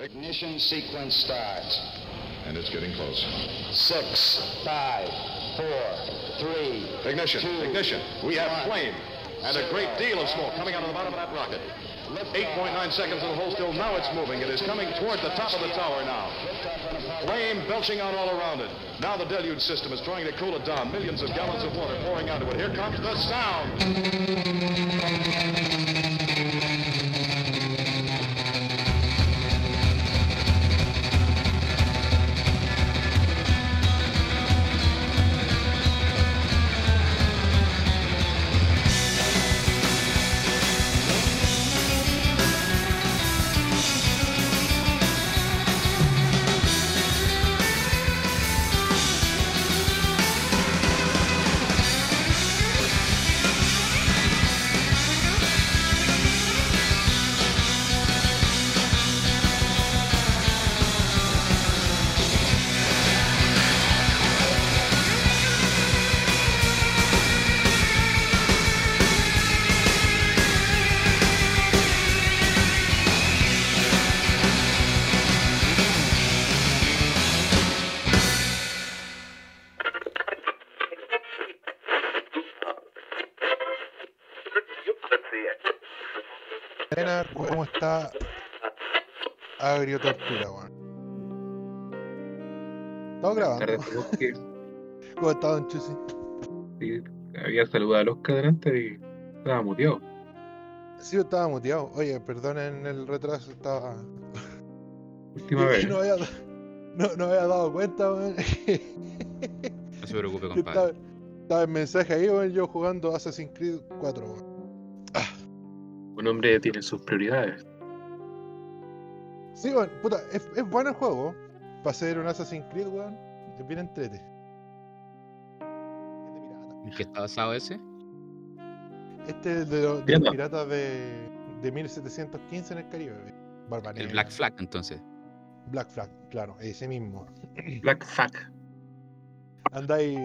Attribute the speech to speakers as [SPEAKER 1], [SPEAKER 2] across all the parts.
[SPEAKER 1] Ignition sequence starts.
[SPEAKER 2] And it's getting close.
[SPEAKER 1] Six, five, four, three.
[SPEAKER 2] Ignition,
[SPEAKER 1] two,
[SPEAKER 2] ignition. We have flame. And a great deal of smoke coming out of the bottom of that rocket. 8.9 seconds in the hold still. Now it's moving. It is coming toward the top of the tower now. Flame belching out all around it. Now the deluge system is trying to cool it down. Millions of gallons of water pouring onto it. Here comes the sound.
[SPEAKER 3] Agrio Tortura, weón? Estamos grabando. ¿Cómo está, Don Chusi?
[SPEAKER 4] sí, había saludado a los delante y estaba muteado.
[SPEAKER 3] Sí, yo estaba muteado. Oye, perdonen el retraso, estaba.
[SPEAKER 4] Última vez.
[SPEAKER 3] No había, no, no había dado cuenta, weón.
[SPEAKER 5] No se preocupe,
[SPEAKER 3] estaba,
[SPEAKER 5] compadre.
[SPEAKER 3] estaba el mensaje ahí, weón, yo jugando Assassin's Creed 4, weón.
[SPEAKER 4] Un hombre tiene sus prioridades.
[SPEAKER 3] Sí, weón, puta, es, es bueno el juego. Para ser un Assassin's Creed, weón. Es bien entrete.
[SPEAKER 5] ¿En qué está basado ese?
[SPEAKER 3] Este es de, los de los
[SPEAKER 4] Entiendo.
[SPEAKER 3] piratas de, de 1715 en el Caribe. weón. Barba
[SPEAKER 5] El. Black Flag, entonces.
[SPEAKER 3] Black Flag, claro, ese mismo.
[SPEAKER 4] Black Fuck.
[SPEAKER 3] Andáis,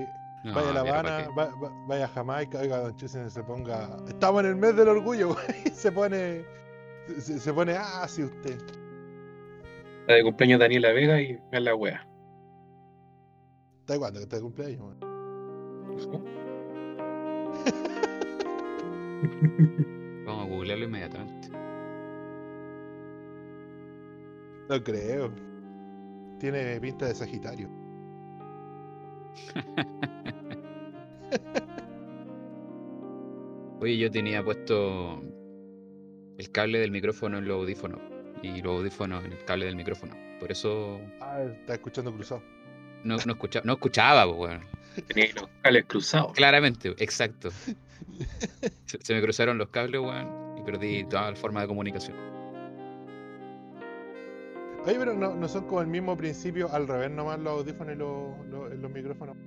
[SPEAKER 5] No,
[SPEAKER 3] vaya a La Habana,
[SPEAKER 5] ¿pa'
[SPEAKER 3] va- va- vaya a Jamaica, oiga, Don Chusen se ponga. Estamos en el mes del orgullo, güey. Se pone. Se, se pone así usted.
[SPEAKER 4] La de cumpleaños Daniela Vega y vean la wea.
[SPEAKER 3] ¿Está cuándo que está de cumpleaños,
[SPEAKER 5] qué? Vamos a googlearlo inmediatamente.
[SPEAKER 3] No creo. Tiene pinta de Sagitario.
[SPEAKER 5] Oye, yo tenía puesto el cable del micrófono en los audífonos y los audífonos en el cable del micrófono. Por eso
[SPEAKER 3] Ah, está escuchando cruzado.
[SPEAKER 5] no, no, escucha- no escuchaba, pues, weón.
[SPEAKER 4] Tenía los cables cruzados.
[SPEAKER 5] Claramente, exacto. Se, se me cruzaron los cables, weón, y perdí toda la forma de comunicación.
[SPEAKER 3] Oye, pero no, no son como el mismo principio al revés nomás los audífonos y los, los, los micrófonos.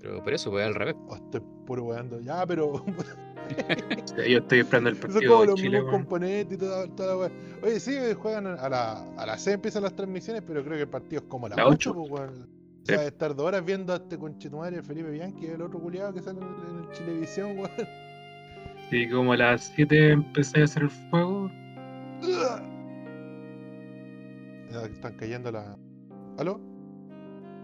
[SPEAKER 5] Pero por eso, pues al revés.
[SPEAKER 3] Oh, estoy puro weando. Ya, pero
[SPEAKER 4] Yo estoy esperando el
[SPEAKER 3] son
[SPEAKER 4] partido
[SPEAKER 3] como
[SPEAKER 4] de
[SPEAKER 3] los
[SPEAKER 4] Chile.
[SPEAKER 3] mismos componentes y toda, toda la wea. Oye, sí, juegan a la, a las 6 empiezan las transmisiones, pero creo que el partido es como a las
[SPEAKER 4] La
[SPEAKER 3] 8,
[SPEAKER 4] ocho.
[SPEAKER 3] pues, weón. O
[SPEAKER 4] Sí.
[SPEAKER 3] sea, estar dos horas viendo a este conchetumare Felipe Bianchi, el otro culiado que sale en, en Chilevisión, weón.
[SPEAKER 4] Y como a las 7 empecé a hacer el fuego.
[SPEAKER 3] Ya, Están cayendo la. ¿Aló?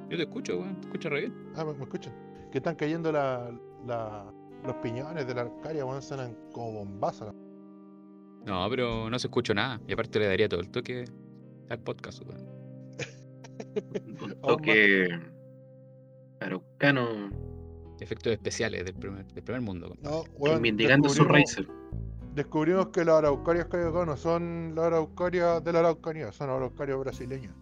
[SPEAKER 5] Yo te escucho, weón, te escucho re bien.
[SPEAKER 3] Ah, ¿me, me escuchan? Que están cayendo la, la- los piñones de la arcaria, weón, suenan como bombazos.
[SPEAKER 5] No, pero no se escucha nada. Y aparte le daría todo el toque al podcast, weón.
[SPEAKER 4] Un toque. Araucano.
[SPEAKER 5] Efectos especiales del primer, del primer mundo.
[SPEAKER 3] No, weón,
[SPEAKER 4] Reivindicando su
[SPEAKER 3] descubrimos-
[SPEAKER 4] Razer.
[SPEAKER 3] Descubrimos que las araucarias que hay acá no son las araucarias de la araucanía, son araucarias brasileñas.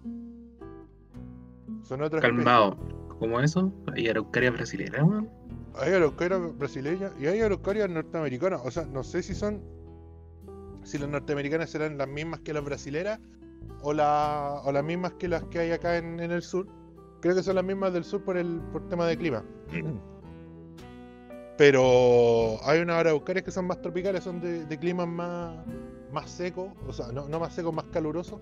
[SPEAKER 3] Son otras
[SPEAKER 4] Calmado. ¿Cómo eso? ¿Hay araucaria brasilera, weón?
[SPEAKER 3] Hay araucarias brasileñas y hay araucarias norteamericanas. O sea, no sé si son. Si las norteamericanas serán las mismas que las brasileras o, la, o las mismas que las que hay acá en, el sur. Creo que son las mismas del sur por el por tema de clima. Pero hay unas araucarias que son más tropicales, son de, de climas más, más secos, o sea, no, no más secos, más calurosos.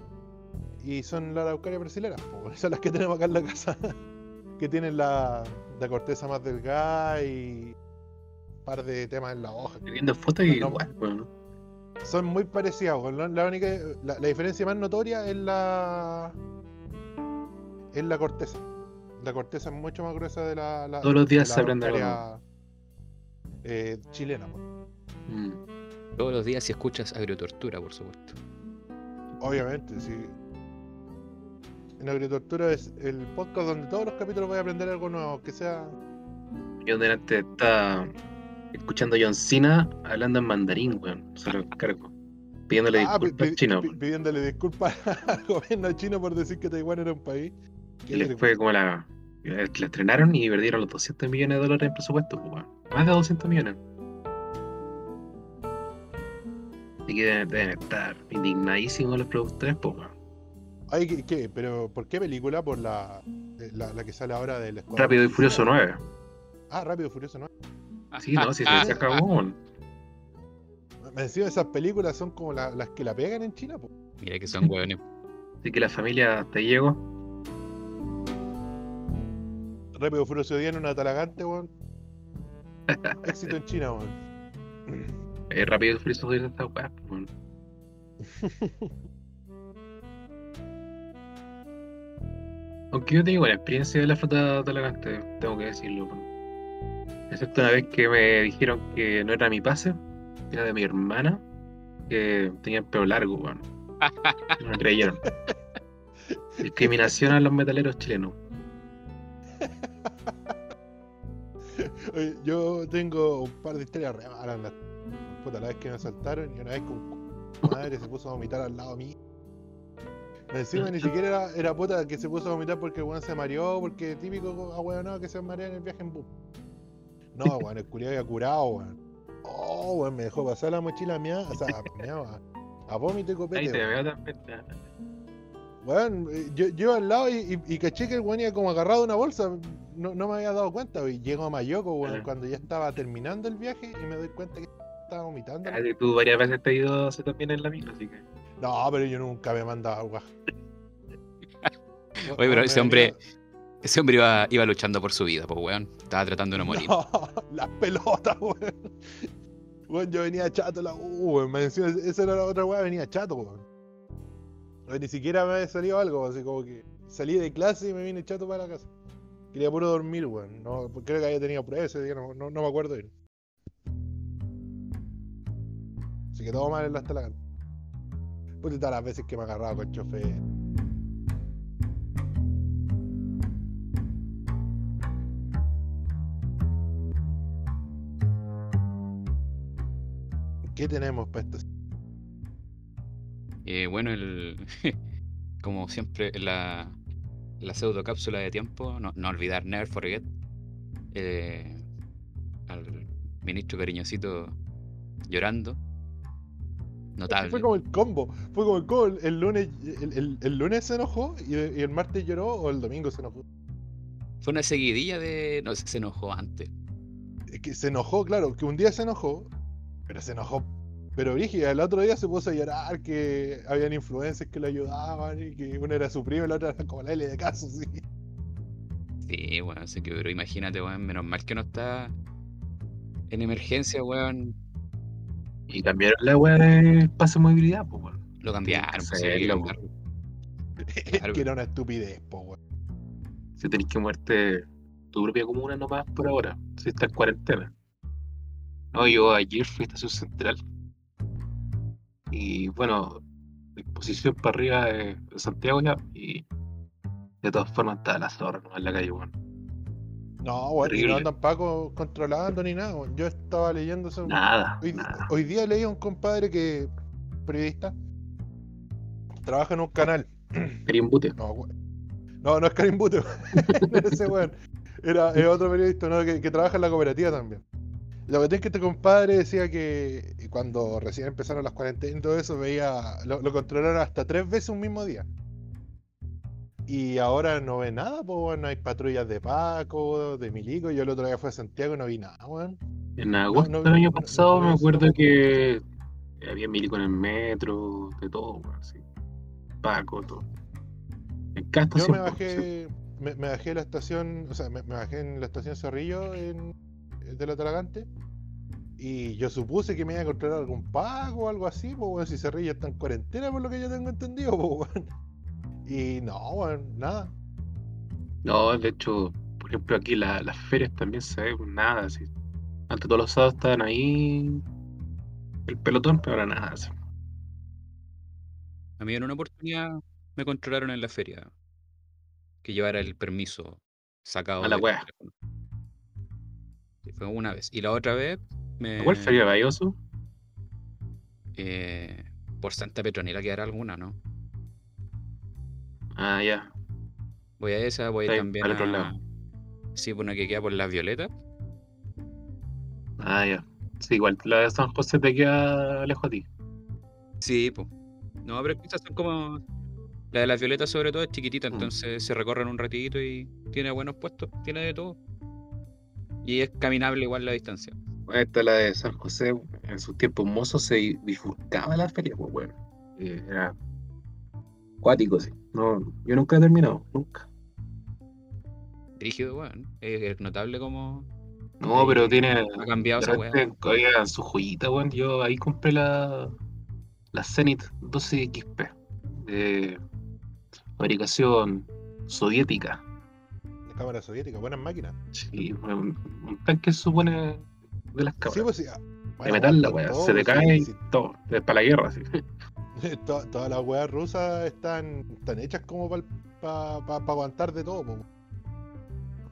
[SPEAKER 3] Y son las araucarias brasileras, son las que tenemos acá en la casa. que tienen la, la corteza más delgada y un par de temas en la hoja.
[SPEAKER 4] Viendo fotos y
[SPEAKER 3] No.
[SPEAKER 4] igual, weón.
[SPEAKER 3] son muy parecidas. weón. La, la única, la, la diferencia más notoria es la es la corteza. La corteza es mucho más gruesa de la. la-
[SPEAKER 4] Todos los días
[SPEAKER 3] de
[SPEAKER 4] se aprende algo
[SPEAKER 3] eh, chilena. weón.
[SPEAKER 4] Mm.
[SPEAKER 5] Todos los días si escuchas agrotortura, por supuesto.
[SPEAKER 3] Obviamente, sí. En Agritortura es el podcast donde todos los capítulos voy a aprender algo nuevo, que sea.
[SPEAKER 4] Yo delante está escuchando a John Cena hablando en mandarín, weón. Se lo encargo. Pidiéndole
[SPEAKER 3] Ah,
[SPEAKER 4] disculpas a China,
[SPEAKER 3] pidiéndole disculpas al gobierno chino por decir que Taiwán era un país.
[SPEAKER 4] Y les fue como la. La estrenaron y perdieron los 200 millones de dólares en presupuesto, pues, weón. Más de 200 millones. Así que deben, deben estar indignadísimos los productores, pues, weón.
[SPEAKER 3] Ay, ¿qué, qué? ¿Pero por qué película? ¿Por la, eh, la, la que sale ahora del Escuadrón
[SPEAKER 4] Rápido y? Furioso 9.
[SPEAKER 3] Ah, Rápido y Furioso, ¿no?
[SPEAKER 4] Sí, no, si se, se acabó.
[SPEAKER 3] Me decía, esas películas son como la- las que la pegan en China, po.
[SPEAKER 5] Mira que son hueones.
[SPEAKER 4] Así que la familia te llegó.
[SPEAKER 3] Rápido y Furioso 10 en una talagante, weón. Éxito en China, weón.
[SPEAKER 4] Eh, rápido y Furioso 2 esta weá, pues, weón. Aunque yo tengo buena experiencia de la flota talagante, tengo que decirlo. Excepto una vez que me dijeron que no era mi pase, era de mi hermana, que tenía el pelo largo, weón. No me creyeron. Discriminación a los metaleros chilenos.
[SPEAKER 3] Oye, yo tengo un par de historias re malas. La, puta, la vez que me asaltaron y una vez que un madre se puso a vomitar al lado mío. Encima ni siquiera era, era puta que se puso a vomitar porque el weón se mareó, porque típico ah weón no, que se marea en el viaje en bus. No, weón, el culiado había curado, weón. Oh, weón, me dejó pasar la mochila mía, o sea, mía, a, a vómito y copete.
[SPEAKER 4] Ahí te veo también.
[SPEAKER 3] Weón, eh, yo, yo al lado y, y- y caché que el weón iba como agarrado una bolsa. No, no me había dado cuenta, y llego a Mayoco, weón, cuando ya estaba terminando el viaje y me doy cuenta que estaba vomitando.
[SPEAKER 4] Ah, Tú varias veces te has ido a hacer también en la micro, así que.
[SPEAKER 3] No, pero yo nunca me mandaba agua.
[SPEAKER 5] Oye, pero ese hombre, ese hombre iba, iba luchando por su vida, pues weón. Estaba tratando de no morir.
[SPEAKER 3] No, las pelotas, weón. Weón, yo venía chato la U, weón. Esa era la otra weá, venía chato, weón. Oye, ni siquiera me había salido algo, así como que salí de clase y me vine chato para la casa. Quería puro dormir, weón. No, creo que había tenido prueba ese día, no, no, no me acuerdo bien. Así que todo mal en las talagante. Puta, todas las veces que me agarraba con el chofer. ¿Qué tenemos para esto?
[SPEAKER 5] Eh, bueno, el, como siempre, la, la pseudo cápsula de tiempo, no, no olvidar, never forget, eh, al ministro cariñosito llorando. Notable.
[SPEAKER 3] Fue como el combo. Fue como el combo. El, el lunes, el, el- el lunes se enojó y, y el martes lloró o el domingo se enojó.
[SPEAKER 5] Fue una seguidilla de. No, se enojó antes.
[SPEAKER 3] Es que se enojó, claro, que un día se enojó, pero se enojó. Pero Brígida, el otro día se puso a llorar que habían influencers que le ayudaban y que una era su prima y la otra era como la L de caso, sí.
[SPEAKER 5] Sí, weón, así que, pero imagínate, weón, menos mal que no está en emergencia, weón.
[SPEAKER 4] Y cambiaron la weá de pase de movilidad, pues, weón.
[SPEAKER 5] Lo cambiaron, pues, sí,
[SPEAKER 4] hacerlo,
[SPEAKER 5] lo cambiaron. Claro.
[SPEAKER 3] que era una estupidez, po, weón.
[SPEAKER 4] Si tenés que moverte tu propia comuna nomás por ahora, si estás en cuarentena. No, yo ayer fui a Estación Central. Y bueno, exposición para arriba de, Santiago ya. Y de todas formas estaba la zorra nomás en la calle, weón.
[SPEAKER 3] No, y
[SPEAKER 4] Terrible.
[SPEAKER 3] no andan Paco controlando ni nada. Yo estaba leyendo eso.
[SPEAKER 4] Nada,
[SPEAKER 3] Hoy,
[SPEAKER 4] nada.
[SPEAKER 3] hoy día leí a un compadre que, periodista, trabaja en un canal.
[SPEAKER 4] Karim Bute.
[SPEAKER 3] No, no, no es Karim Bute, no es ese weón. Era es otro periodista ¿no? que, que trabaja en la cooperativa también. La verdad es que este compadre decía que cuando recién empezaron las cuarentenas y todo eso, veía, lo, lo controlaron hasta tres veces un mismo día. Y ahora no ve nada, pues no hay patrullas de Paco, de Milico. Yo el otro día fui a Santiago y no vi nada, weón.
[SPEAKER 4] En agosto
[SPEAKER 3] no,
[SPEAKER 4] del año pasado
[SPEAKER 3] no
[SPEAKER 4] me acuerdo que había milico en el metro, de todo, weón, así. Paco, todo. En cada
[SPEAKER 3] Yo me
[SPEAKER 4] sí.
[SPEAKER 3] bajé, me, me bajé en la estación, o sea, me, me bajé en la estación Cerrillo en, de la Talagante Y yo supuse que me iba a controlar algún pago o algo así, pues weón, si ríe está en cuarentena por lo que yo tengo entendido, pues weón. Y no, nada.
[SPEAKER 4] No, de hecho, por ejemplo, aquí la- las ferias también se ve pues, nada. Así. Antes todos los sábados estaban ahí el pelotón, pero ahora nada. así.
[SPEAKER 5] A mí en una oportunidad me controlaron en la feria que llevara el permiso sacado
[SPEAKER 4] A la wea.
[SPEAKER 5] fue una vez. Y la otra vez me.
[SPEAKER 4] ¿Cuál feria Bayoso?
[SPEAKER 5] eh, por Santa Petronila quedará alguna, ¿no?
[SPEAKER 4] Ah, ya.
[SPEAKER 5] Voy a esa, voy
[SPEAKER 4] ahí,
[SPEAKER 5] también
[SPEAKER 4] al otro
[SPEAKER 5] a.
[SPEAKER 4] lado.
[SPEAKER 5] Sí, por una que queda por las violetas.
[SPEAKER 4] Ah, ya. Sí, igual la de San José te queda lejos a ti.
[SPEAKER 5] Sí, pues. No, pero quizás son como. La de las violetas, sobre todo, es chiquitita,
[SPEAKER 4] Mm.
[SPEAKER 5] entonces se recorren un ratito y tiene buenos puestos, tiene de todo. Y es caminable igual la distancia.
[SPEAKER 4] Esta la de San José, en sus tiempos mozos se bifurcaba la feria, pues bueno. Era cuático, sí. No, yo nunca he terminado, nunca.
[SPEAKER 5] Rígido, weón. Es, es notable como
[SPEAKER 4] No, pero tiene.
[SPEAKER 5] ha cambiado esa weá.
[SPEAKER 4] oigan, su joyita, weón. Yo ahí compré la. La Zenith 12XP. De fabricación soviética.
[SPEAKER 3] La cámara soviética, buenas máquinas.
[SPEAKER 4] Sí, un, un tanque supone de las
[SPEAKER 3] Sí,
[SPEAKER 4] cámaras.
[SPEAKER 3] pues sí. ah,
[SPEAKER 4] de
[SPEAKER 3] bueno,
[SPEAKER 4] metal la weá. Se te
[SPEAKER 3] pues,
[SPEAKER 4] cae
[SPEAKER 3] sí,
[SPEAKER 4] y
[SPEAKER 3] sí.
[SPEAKER 4] todo. Es para la guerra, sí.
[SPEAKER 3] To- Todas las weas rusas están, están hechas como para aguantar de todo, po.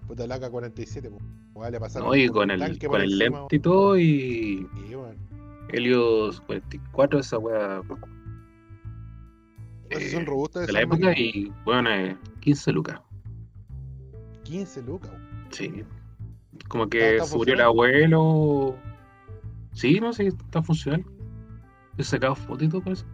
[SPEAKER 3] Puta el AK-47, po. Weá, le pasaron
[SPEAKER 4] No, y con el, con el
[SPEAKER 3] encima,
[SPEAKER 4] lente y todo, y
[SPEAKER 3] Y bueno,
[SPEAKER 4] Helios 44, esa
[SPEAKER 3] entonces
[SPEAKER 4] Eh,
[SPEAKER 3] son robustas
[SPEAKER 4] de la época,
[SPEAKER 3] máquinas.
[SPEAKER 4] y bueno, eh, 15 lucas.
[SPEAKER 3] 15 lucas, weón.
[SPEAKER 4] Sí. Como
[SPEAKER 3] ¿Está-
[SPEAKER 4] que se murió el abuelo. Sí, no sé, está funcional. He sacado fotos y todo con eso.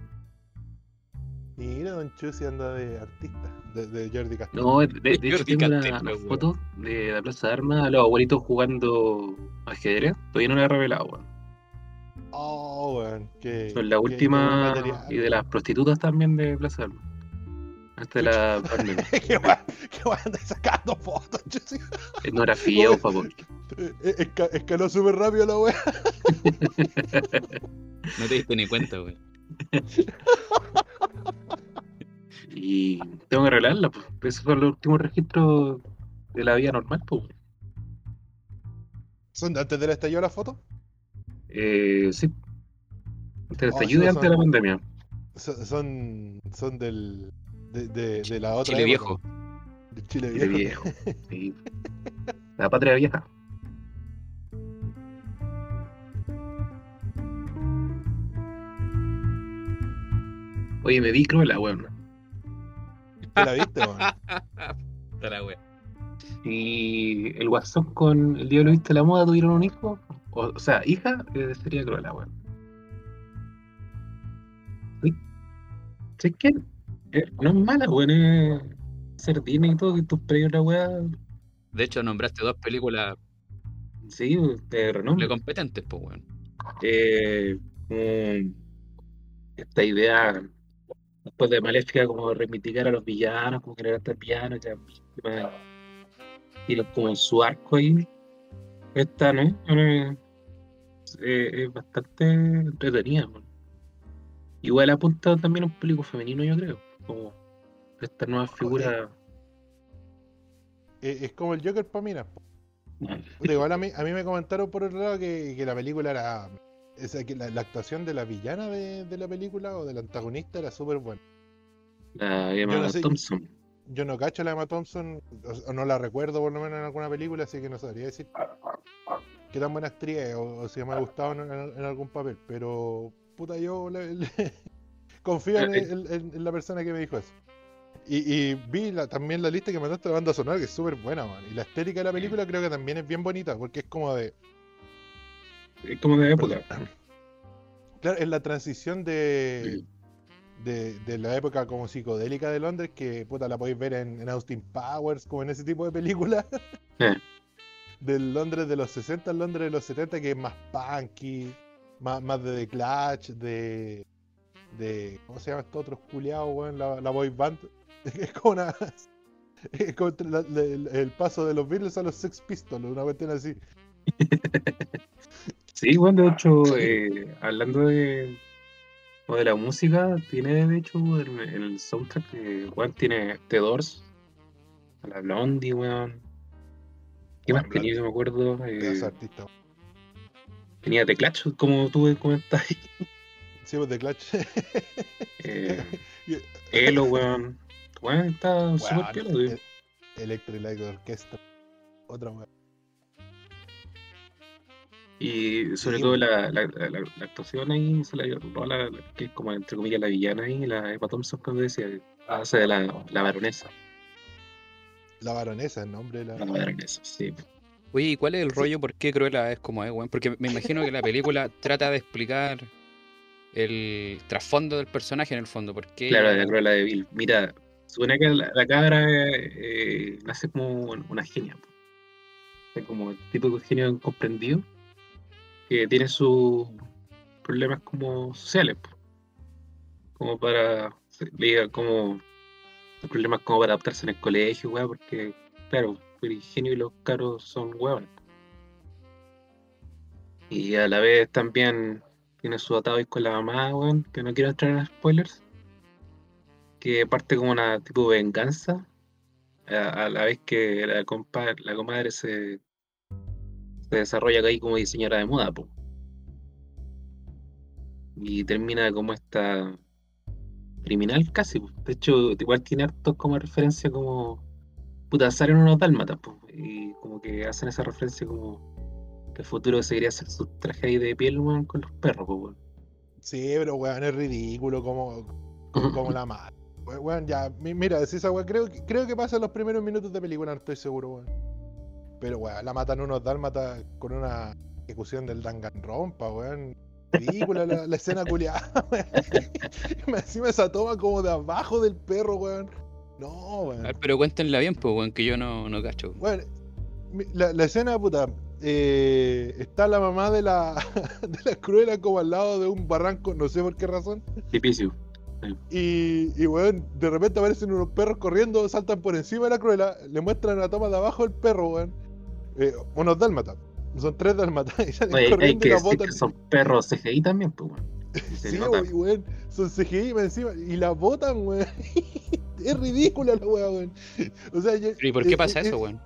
[SPEAKER 3] Mira, Don Chusi anda de artista, de, de Jordi Castillo.
[SPEAKER 4] No, de, de hecho tengo una,
[SPEAKER 5] Castelo,
[SPEAKER 4] una
[SPEAKER 5] weón.
[SPEAKER 4] foto de la Plaza de Armas a los abuelitos jugando ajedrez. Todavía no la he revelado, weón.
[SPEAKER 3] Oh, weón, que.
[SPEAKER 4] Son la última y de las prostitutas también de Plaza de Armas. De la pandemia.
[SPEAKER 3] Qué weón, qué weón anda sacando fotos, Chusi.
[SPEAKER 4] Etnografía, por favor.
[SPEAKER 3] Eh, eh, esca- Escaló súper rápido la wea.
[SPEAKER 5] No te diste ni cuenta, weón.
[SPEAKER 4] Y tengo que arreglarla, pues. Esos son los últimos registros de la vida normal, pues.
[SPEAKER 3] ¿Son de antes del estallido la foto?
[SPEAKER 4] Eh, sí. Antes del
[SPEAKER 3] Oh,
[SPEAKER 4] estallido y antes de la pandemia.
[SPEAKER 3] Son, son, son del. De, de, de la otra.
[SPEAKER 5] Chile
[SPEAKER 3] época,
[SPEAKER 5] viejo.
[SPEAKER 3] Del Chile
[SPEAKER 4] Chile
[SPEAKER 3] viejo.
[SPEAKER 4] viejo. Sí. La patria vieja. Oye, me vi Cruella, weón.
[SPEAKER 3] ¿Te la viste, weón?
[SPEAKER 4] Y el Guasón con el Diablo Viste la Moda tuvieron un hijo. O, o sea, hija, eh, sería Cruella, weón. Uy. ¿Sabes qué? Eh, no es mala, weón. Es ser Disney y todo, que tus premios la weá.
[SPEAKER 5] De hecho, nombraste dos películas
[SPEAKER 4] Sí, de renombre.
[SPEAKER 5] competentes, pues, weón.
[SPEAKER 4] eh, como esta idea después de Maléfica como reivindicar a los villanos, como que levantar villanos, ya víctimas, y como en su arco ahí. Esta, ¿no? Eh, eh, es bastante entretenida. man. Igual apunta también a un público femenino, yo creo. Como esta nueva figura.
[SPEAKER 3] Es como el Joker para mí, ¿no? Puta, igual a mí, a mí me comentaron por otro lado que, que la película era. La, la actuación de la villana de, de la película o del antagonista era súper buena.
[SPEAKER 4] La Emma
[SPEAKER 3] no sé-
[SPEAKER 4] Thompson.
[SPEAKER 3] Yo no cacho a la Emma Thompson, o, o no la recuerdo por lo menos en alguna película, así que no sabría decir qué tan buena actriz es o, o si me ha gustado en, en- en algún papel. Pero, puta, yo le- le- confío en,
[SPEAKER 4] Eh,
[SPEAKER 3] en- la persona que me dijo eso. Y, y vi la- también la lista que mandaste de banda sonora, que es súper buena, man. Y la estética de la película creo que también es bien bonita, porque es como de.
[SPEAKER 4] Es como de época.
[SPEAKER 3] Claro, es la transición de, de, de la época como psicodélica de Londres, que puta la podéis ver en, en Austin Powers, como en ese tipo de películas.
[SPEAKER 4] Eh.
[SPEAKER 3] Del Londres de los 60 al Londres de los 70, que es más punky, más, más de The Clash, de, de. ¿Cómo se llama estos otros culiados, weón? La, la boy band. Es como una. Es como la- la- el, el paso de los Beatles a los Sex Pistols, una cuestión así.
[SPEAKER 4] Sí, bueno, de hecho, eh, hablando de, o de la música, tiene de hecho el, el soundtrack que, weón, tiene The Doors, a la Blondie, weón. ¿Qué más
[SPEAKER 3] Bueno,
[SPEAKER 4] tenía? No me acuerdo. eh, tenía The Clash, como tú comentabas.
[SPEAKER 3] Sí, pues de Clutch.
[SPEAKER 4] Eh, Elo, weón. Weón, está súper
[SPEAKER 3] weón. el- Electric Light Orchestra. Otra weón.
[SPEAKER 4] Y sobre
[SPEAKER 3] Sí,
[SPEAKER 4] todo la, la, la- la- la actuación ahí, se la la, la- que es como entre comillas la villana ahí, la Emma Thompson, cuando decía, hace de la, la baronesa.
[SPEAKER 3] La baronesa, el nombre de la.
[SPEAKER 4] La baronesa, sí.
[SPEAKER 5] Oye, ¿y cuál es el
[SPEAKER 3] Sí.
[SPEAKER 5] rollo? ¿Por qué Cruella es como es, weón? Porque me imagino que la película trata de explicar el trasfondo del personaje en el fondo. ¿Por qué?
[SPEAKER 4] Claro, de Cruella de Vil. Mira, supone que la, la cabra eh, nace como una genia. Es como el tipo de genio incomprendido que tiene sus problemas como sociales. Como para. como. Problemas como para adaptarse en el colegio, weá, porque, claro, el genio y los caros son huevones. Y a la vez también tiene su atado ahí con la mamá, weón, que no quiero entrar en spoilers que parte como una tipo de venganza, a, a la vez que la, compa- la comadre se, se desarrolla ahí como diseñadora de moda, po. Y termina como esta criminal casi, po. De hecho, igual tiene hartos como referencia como puta, salen unos dálmatas, po. Y como que hacen esa referencia como que el futuro seguiría hacer sus trajes ahí de piel, weón, con los perros, po, weón.
[SPEAKER 3] Sí, pero weón, es ridículo como, como la madre. We- Weón, ya, mi- mira, si esa weón, creo, que- creo que pasa en los primeros minutos de película, no estoy seguro, weón. Pero weón, la matan unos dálmatas con una ejecución del Danganronpa, weón. Ridícula la, la escena culiada, weón. Me- Encima esa toma como de abajo del perro, weón. No,
[SPEAKER 5] A
[SPEAKER 3] weón.
[SPEAKER 5] ver, pero cuéntenla bien, pues, weón, que yo no, no cacho.
[SPEAKER 3] Bueno, mi- la, la escena, puta, eh, está la mamá de la, de la cruela como al lado de un barranco, no sé por qué razón.
[SPEAKER 4] Tipicio.
[SPEAKER 3] Y, y weón, de repente aparecen unos perros corriendo, saltan por encima de la cruela, le muestran la toma de abajo del perro, weón. Eh, unos dálmatas. Son tres dálmatas y salen
[SPEAKER 4] Oye, hay
[SPEAKER 3] corriendo
[SPEAKER 4] que
[SPEAKER 3] y botan.
[SPEAKER 4] que son perros CGI también, pues, weón.
[SPEAKER 3] Sí, son CGI encima y la botan, weón. es ridícula la weá, weón. O sea, yo-
[SPEAKER 5] ¿Y por qué
[SPEAKER 3] eh,
[SPEAKER 5] pasa
[SPEAKER 3] eh,
[SPEAKER 5] eso, weón?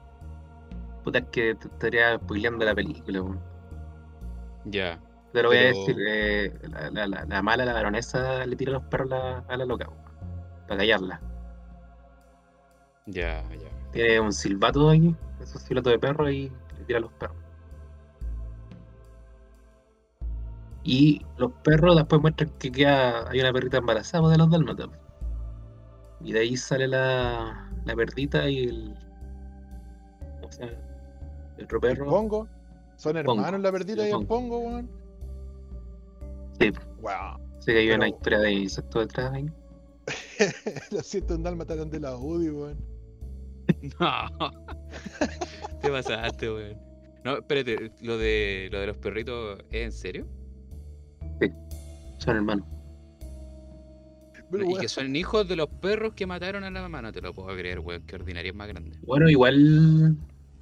[SPEAKER 4] Puta, es que te estaría spoileando la película, weón.
[SPEAKER 5] Ya.
[SPEAKER 4] Te lo voy a
[SPEAKER 5] Pero-
[SPEAKER 4] decir, eh, la, la, la, la mala, la baronesa, le tira los perros a la, a la loca, weón, para callarla.
[SPEAKER 5] Ya, ya.
[SPEAKER 4] Tiene un silbato ahí, esos silbatos de perro y le tira a los perros. Y los perros después muestran que queda, hay una perrita embarazada de los dálmatas. Y de ahí sale la, la perdita y el. ¿Cómo se llama? El otro
[SPEAKER 3] El
[SPEAKER 4] perro.
[SPEAKER 3] Pongo. Son
[SPEAKER 4] Pongo,
[SPEAKER 3] hermanos la perdita
[SPEAKER 4] sí,
[SPEAKER 3] y el
[SPEAKER 4] Pongo.
[SPEAKER 3] Weón.
[SPEAKER 4] Sí.
[SPEAKER 3] Wow.
[SPEAKER 4] Sé que hay una historia de insecto detrás ahí.
[SPEAKER 3] Lo siento, en Dálmata eran de la UDI, weón.
[SPEAKER 5] No. Te pasaste, weón. No, espérate, lo de, lo de los perritos, ¿es en serio?
[SPEAKER 4] Son hermanos.
[SPEAKER 3] Pero,
[SPEAKER 5] y que son hijos de los perros que mataron a la mamá, no te lo puedo creer, weón. Qué ordinaria es más grande.
[SPEAKER 4] Bueno, igual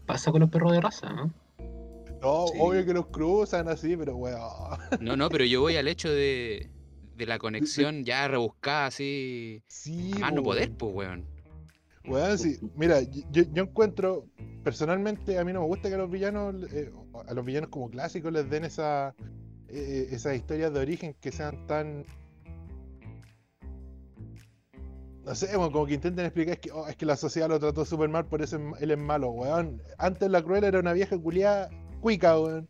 [SPEAKER 4] pasa con los perros de raza, ¿no?
[SPEAKER 3] no,
[SPEAKER 5] sí.
[SPEAKER 3] obvio que los cruzan así, pero weón.
[SPEAKER 5] No, no, pero yo voy al hecho de, de la conexión ya rebuscada así.
[SPEAKER 3] Sí,
[SPEAKER 5] A más no
[SPEAKER 3] po,
[SPEAKER 5] poder, pues, weón.
[SPEAKER 3] Weón, sí. Mira, yo, yo encuentro, personalmente, a mí no me gusta que a los villanos, eh, a los villanos como clásicos les den esa, eh, esas historias de origen que sean tan. No sé, como que intenten explicar es que, oh, es que la sociedad lo trató súper mal, por eso es- él es malo, weón. Antes la cruel era una vieja culiada cuica, weón.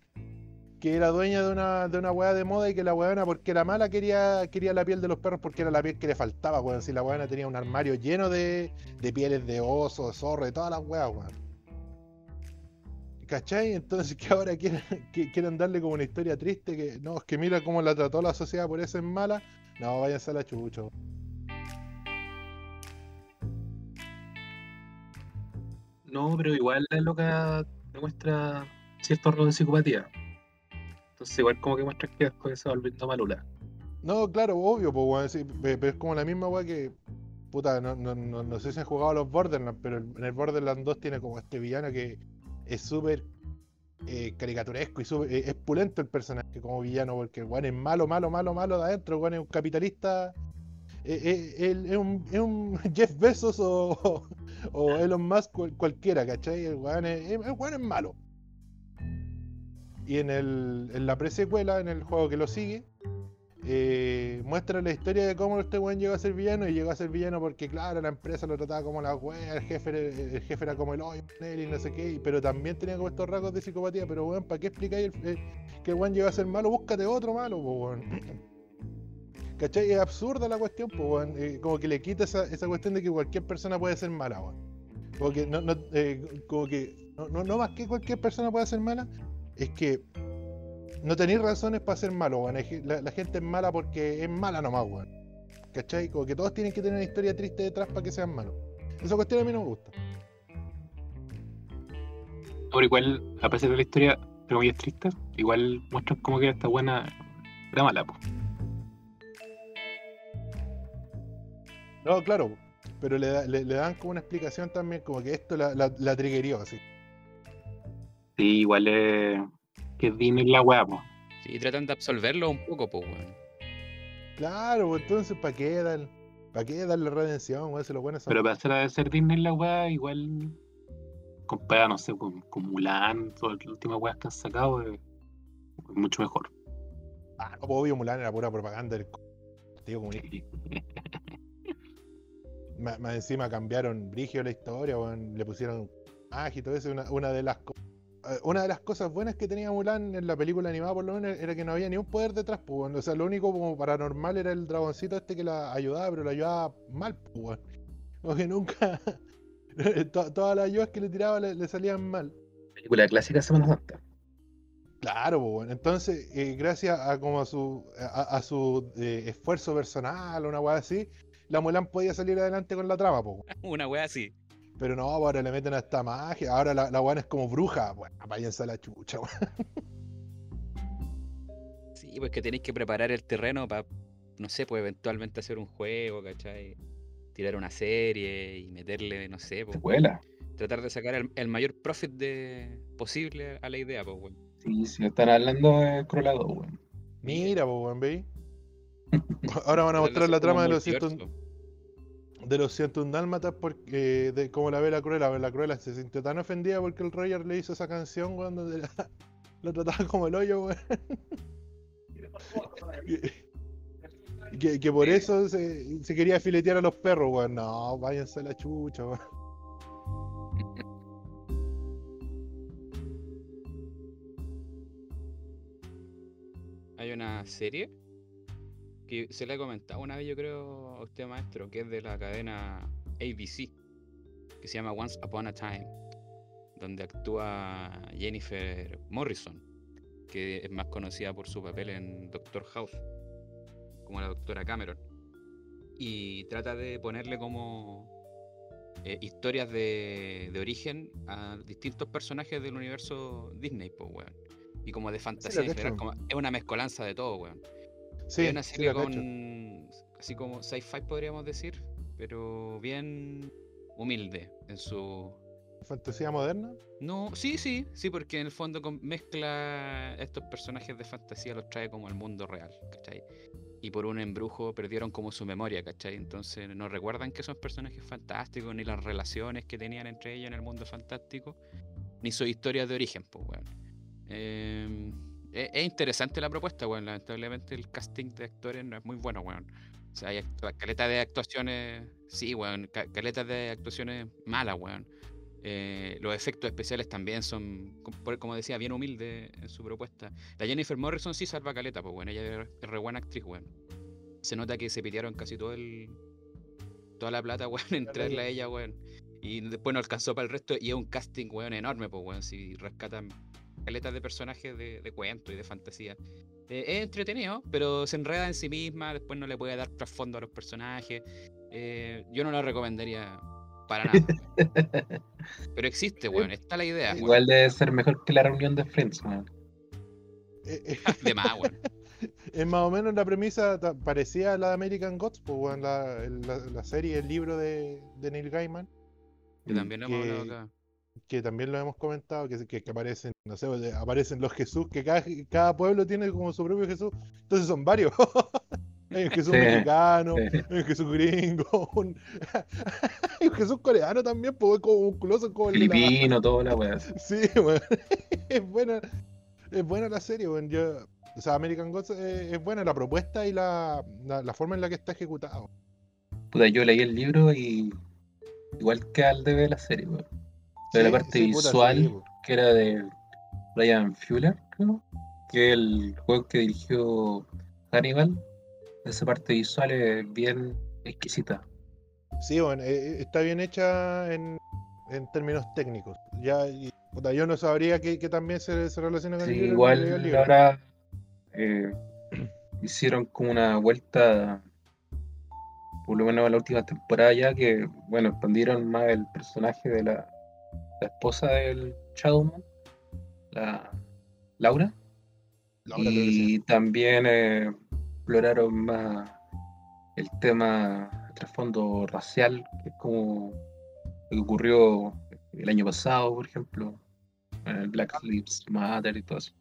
[SPEAKER 3] Que era dueña de una, de una weá de moda y que la weona, porque era mala, quería, quería la piel de los perros porque era la piel que le faltaba, weón. Si la weona tenía un armario lleno de, de pieles de oso, de zorro, de todas las weas, weón. ¿Cachai? Entonces que ahora quieren, quieren darle como una historia triste que no, es que mira cómo la trató la sociedad, por eso es mala. No, váyanse a la chucho.
[SPEAKER 4] No, pero igual la loca demuestra cierto grado de psicopatía. Igual como que muestra que después se va volviendo malula.
[SPEAKER 3] No, claro, obvio, pues weón, sí, pe- pero es como la misma wea que. Puta, no, no, no, no sé si han jugado a los Borderlands, pero en el Borderlands 2 tiene como este villano que es súper eh, caricaturesco y sube- eh, es pulento el personaje como villano, porque el weón es malo, malo, malo, malo de adentro, el weón es un capitalista. eh, es, un, Jeff Bezos o, Elon Musk cual- cualquiera, ¿cachai? El weón es, el weón es malo. Y en, el, en la presecuela, en el juego que lo sigue, eh, muestra la historia de cómo este weón llegó a ser villano y llegó a ser villano porque, claro, la empresa lo trataba como la wea, el jefe, era- como el hoyo y no sé qué, pero también tenía como estos rasgos de psicopatía. Pero, weón, ¿para qué explicáis que el weón llegó a ser malo? Búscate otro malo, weón. ¿Cachai? Es absurda la cuestión, pues, weón. Eh, como que le quita esa, esa cuestión de que cualquier persona puede ser mala, weón. Como que no, no, eh, como no, más que cualquier persona pueda ser mala, es que no tenéis razones para ser malo, weón. La, la gente es mala porque es mala nomás, weón. ¿Cachai? Como que todos tienen que tener una historia triste detrás para que sean malos. Esa cuestión a mí no me gusta.
[SPEAKER 4] Ahora igual, a pesar de la historia, pero muy triste, igual muestran como que esta buena era mala, pues.
[SPEAKER 3] No, claro, pero le, da- le, le dan como una explicación también, como que esto la, la, la triggerió, así.
[SPEAKER 4] Sí, igual es que es Disney la weá, pues.
[SPEAKER 5] Sí, tratan de absolverlo un poco, pues, weón.
[SPEAKER 3] Claro, pues entonces, ¿para qué dar, para qué darle redención, weón? Se lo buenos son-
[SPEAKER 4] Pero para hacer de ser Disney la weá, igual comparada, no sé, con, con Mulan, todas las últimas weas que han sacado, es es mucho mejor.
[SPEAKER 3] Ah, no, pues obvio, Mulan era pura propaganda del partido comunista. Más, más encima cambiaron brigio la historia, weón, le pusieron magia y todo eso. Una, una de las co- eh, una de las cosas buenas que tenía Mulan en la película animada, por lo menos, era que no había ni un poder detrás, pues. O sea, lo único como paranormal era el dragoncito este que la ayudaba, pero la ayudaba mal, pues, weón. Como que nunca. to- todas las ayudas que le tiraba le, le salían mal.
[SPEAKER 4] Película clásica Semana Santa.
[SPEAKER 3] Claro, pues, bueno. Entonces, eh, gracias a como a su a, a su eh, esfuerzo personal, una weá así, la Mulan podía salir adelante con la trama, pues.
[SPEAKER 5] Una wea así.
[SPEAKER 3] Pero no, ahora le meten a esta magia, ahora la, la es como bruja, bueno, váyanse a la chucha, weón.
[SPEAKER 5] Sí, pues que tenéis que preparar el terreno para, no sé, pues eventualmente hacer un juego, ¿cachai? Tirar una serie y meterle, no sé, pues,
[SPEAKER 4] Secuela.
[SPEAKER 5] tratar de sacar el, el mayor profit de, posible a la idea, pues, weón.
[SPEAKER 4] Sí, sí, están hablando de Crolado, weón.
[SPEAKER 3] Mira, pues, weón, ¿veis? Ahora van a mostrar la trama de los 100
[SPEAKER 5] multiverso.
[SPEAKER 3] De los 101 dálmatas porque de cómo la ve la Cruella, la Cruella se sintió tan ofendida porque el Roger le hizo esa canción donde la, lo trataba como el hoyo, weón. Que, que, que por eso se, se quería filetear a los perros, weón. No, váyanse a la chucha, weón.
[SPEAKER 5] Hay una serie que se la he comentado una vez, yo creo, a usted, maestro, que es de la cadena ABC, que se llama Once Upon a Time, donde actúa Jennifer Morrison, que es más conocida por su papel en Doctor House, como la doctora Cameron. Y trata de ponerle como eh, historias de, de origen a distintos personajes del universo Disney, pues, weón. Y como de fantasía en general, como- es una mezcolanza de todo, weón.
[SPEAKER 3] Sí,
[SPEAKER 5] es una serie con. así como sci-fi podríamos decir, pero bien humilde en su.
[SPEAKER 3] Fantasía moderna.
[SPEAKER 5] No, sí, sí, sí, porque en el fondo mezcla estos personajes de fantasía, los trae como al mundo real, ¿cachai? Y por un embrujo perdieron como su memoria, ¿cachai? Entonces no recuerdan que son personajes fantásticos, ni las relaciones que tenían entre ellos en el mundo fantástico, ni sus historias de origen, pues, weón. Eh, es, es interesante la propuesta, weón. Lamentablemente el casting de actores no es muy bueno, weón. O sea, hay act- caleta de actuaciones, sí, weón, ca- caleta de actuaciones malas, weón. Eh, los efectos especiales también son, como decía, bien humildes en su propuesta. La Jennifer Morrison sí salva caleta, pues bueno, ella es es re buena actriz, weón. Se nota que se pitearon casi todo el. toda la plata, weón, en traerla a ella, weón. Y después no alcanzó para el resto y es un casting, weón, enorme, pues weón. Si rescatan caletas de personajes de, de cuento y de fantasía. Eh, es entretenido, pero se enreda en sí misma, después no le puede dar trasfondo a los personajes. Eh, yo no la recomendaría para nada. weón. Pero existe, weón, está la idea, weón.
[SPEAKER 4] Igual debe ser mejor que la reunión de Friends, weón.
[SPEAKER 3] Eh, eh,
[SPEAKER 5] De más, weón.
[SPEAKER 3] es más o menos la premisa parecía a la de American Gods, pues, weón, la, la, la serie, el libro de, de Neil Gaiman.
[SPEAKER 5] Que también lo hemos hablado acá.
[SPEAKER 3] Que también lo hemos comentado, que, que, que aparecen, no sé, de- aparecen los Jesús, que cada, cada pueblo tiene como su propio Jesús, entonces son varios. Hay un Jesús
[SPEAKER 4] Sí,
[SPEAKER 3] mexicano,
[SPEAKER 4] sí.
[SPEAKER 3] hay un Jesús gringo, un... hay un Jesús coreano también, pues como musculoso como de la-
[SPEAKER 4] Filipino, toda la weá.
[SPEAKER 3] Sí, weón. Es buena, es buena la serie, weón. Yo, o sea, American Gods es, es buena la propuesta y la, la, la forma en la que está ejecutado.
[SPEAKER 4] Puta, yo leí el libro y igual que al debe la serie, weón. De la parte
[SPEAKER 3] sí,
[SPEAKER 4] visual,
[SPEAKER 3] sí,
[SPEAKER 4] que era de Brian Fuller, creo, que es el juego que dirigió Hannibal. Esa parte visual es bien exquisita.
[SPEAKER 3] Sí, bueno, eh, eh, está bien hecha en, en términos técnicos. Ya, y, puta, yo no sabría que, que también se, se relaciona con el libro.
[SPEAKER 4] igual ahora eh, hicieron como una vuelta, por lo menos en la última temporada ya, que bueno, expandieron más el personaje de la, la esposa del Shadowman, la Laura, y también eh, exploraron más el tema el trasfondo racial, que es como lo que ocurrió el año pasado, por ejemplo, en el Black Lives Matter y todo eso.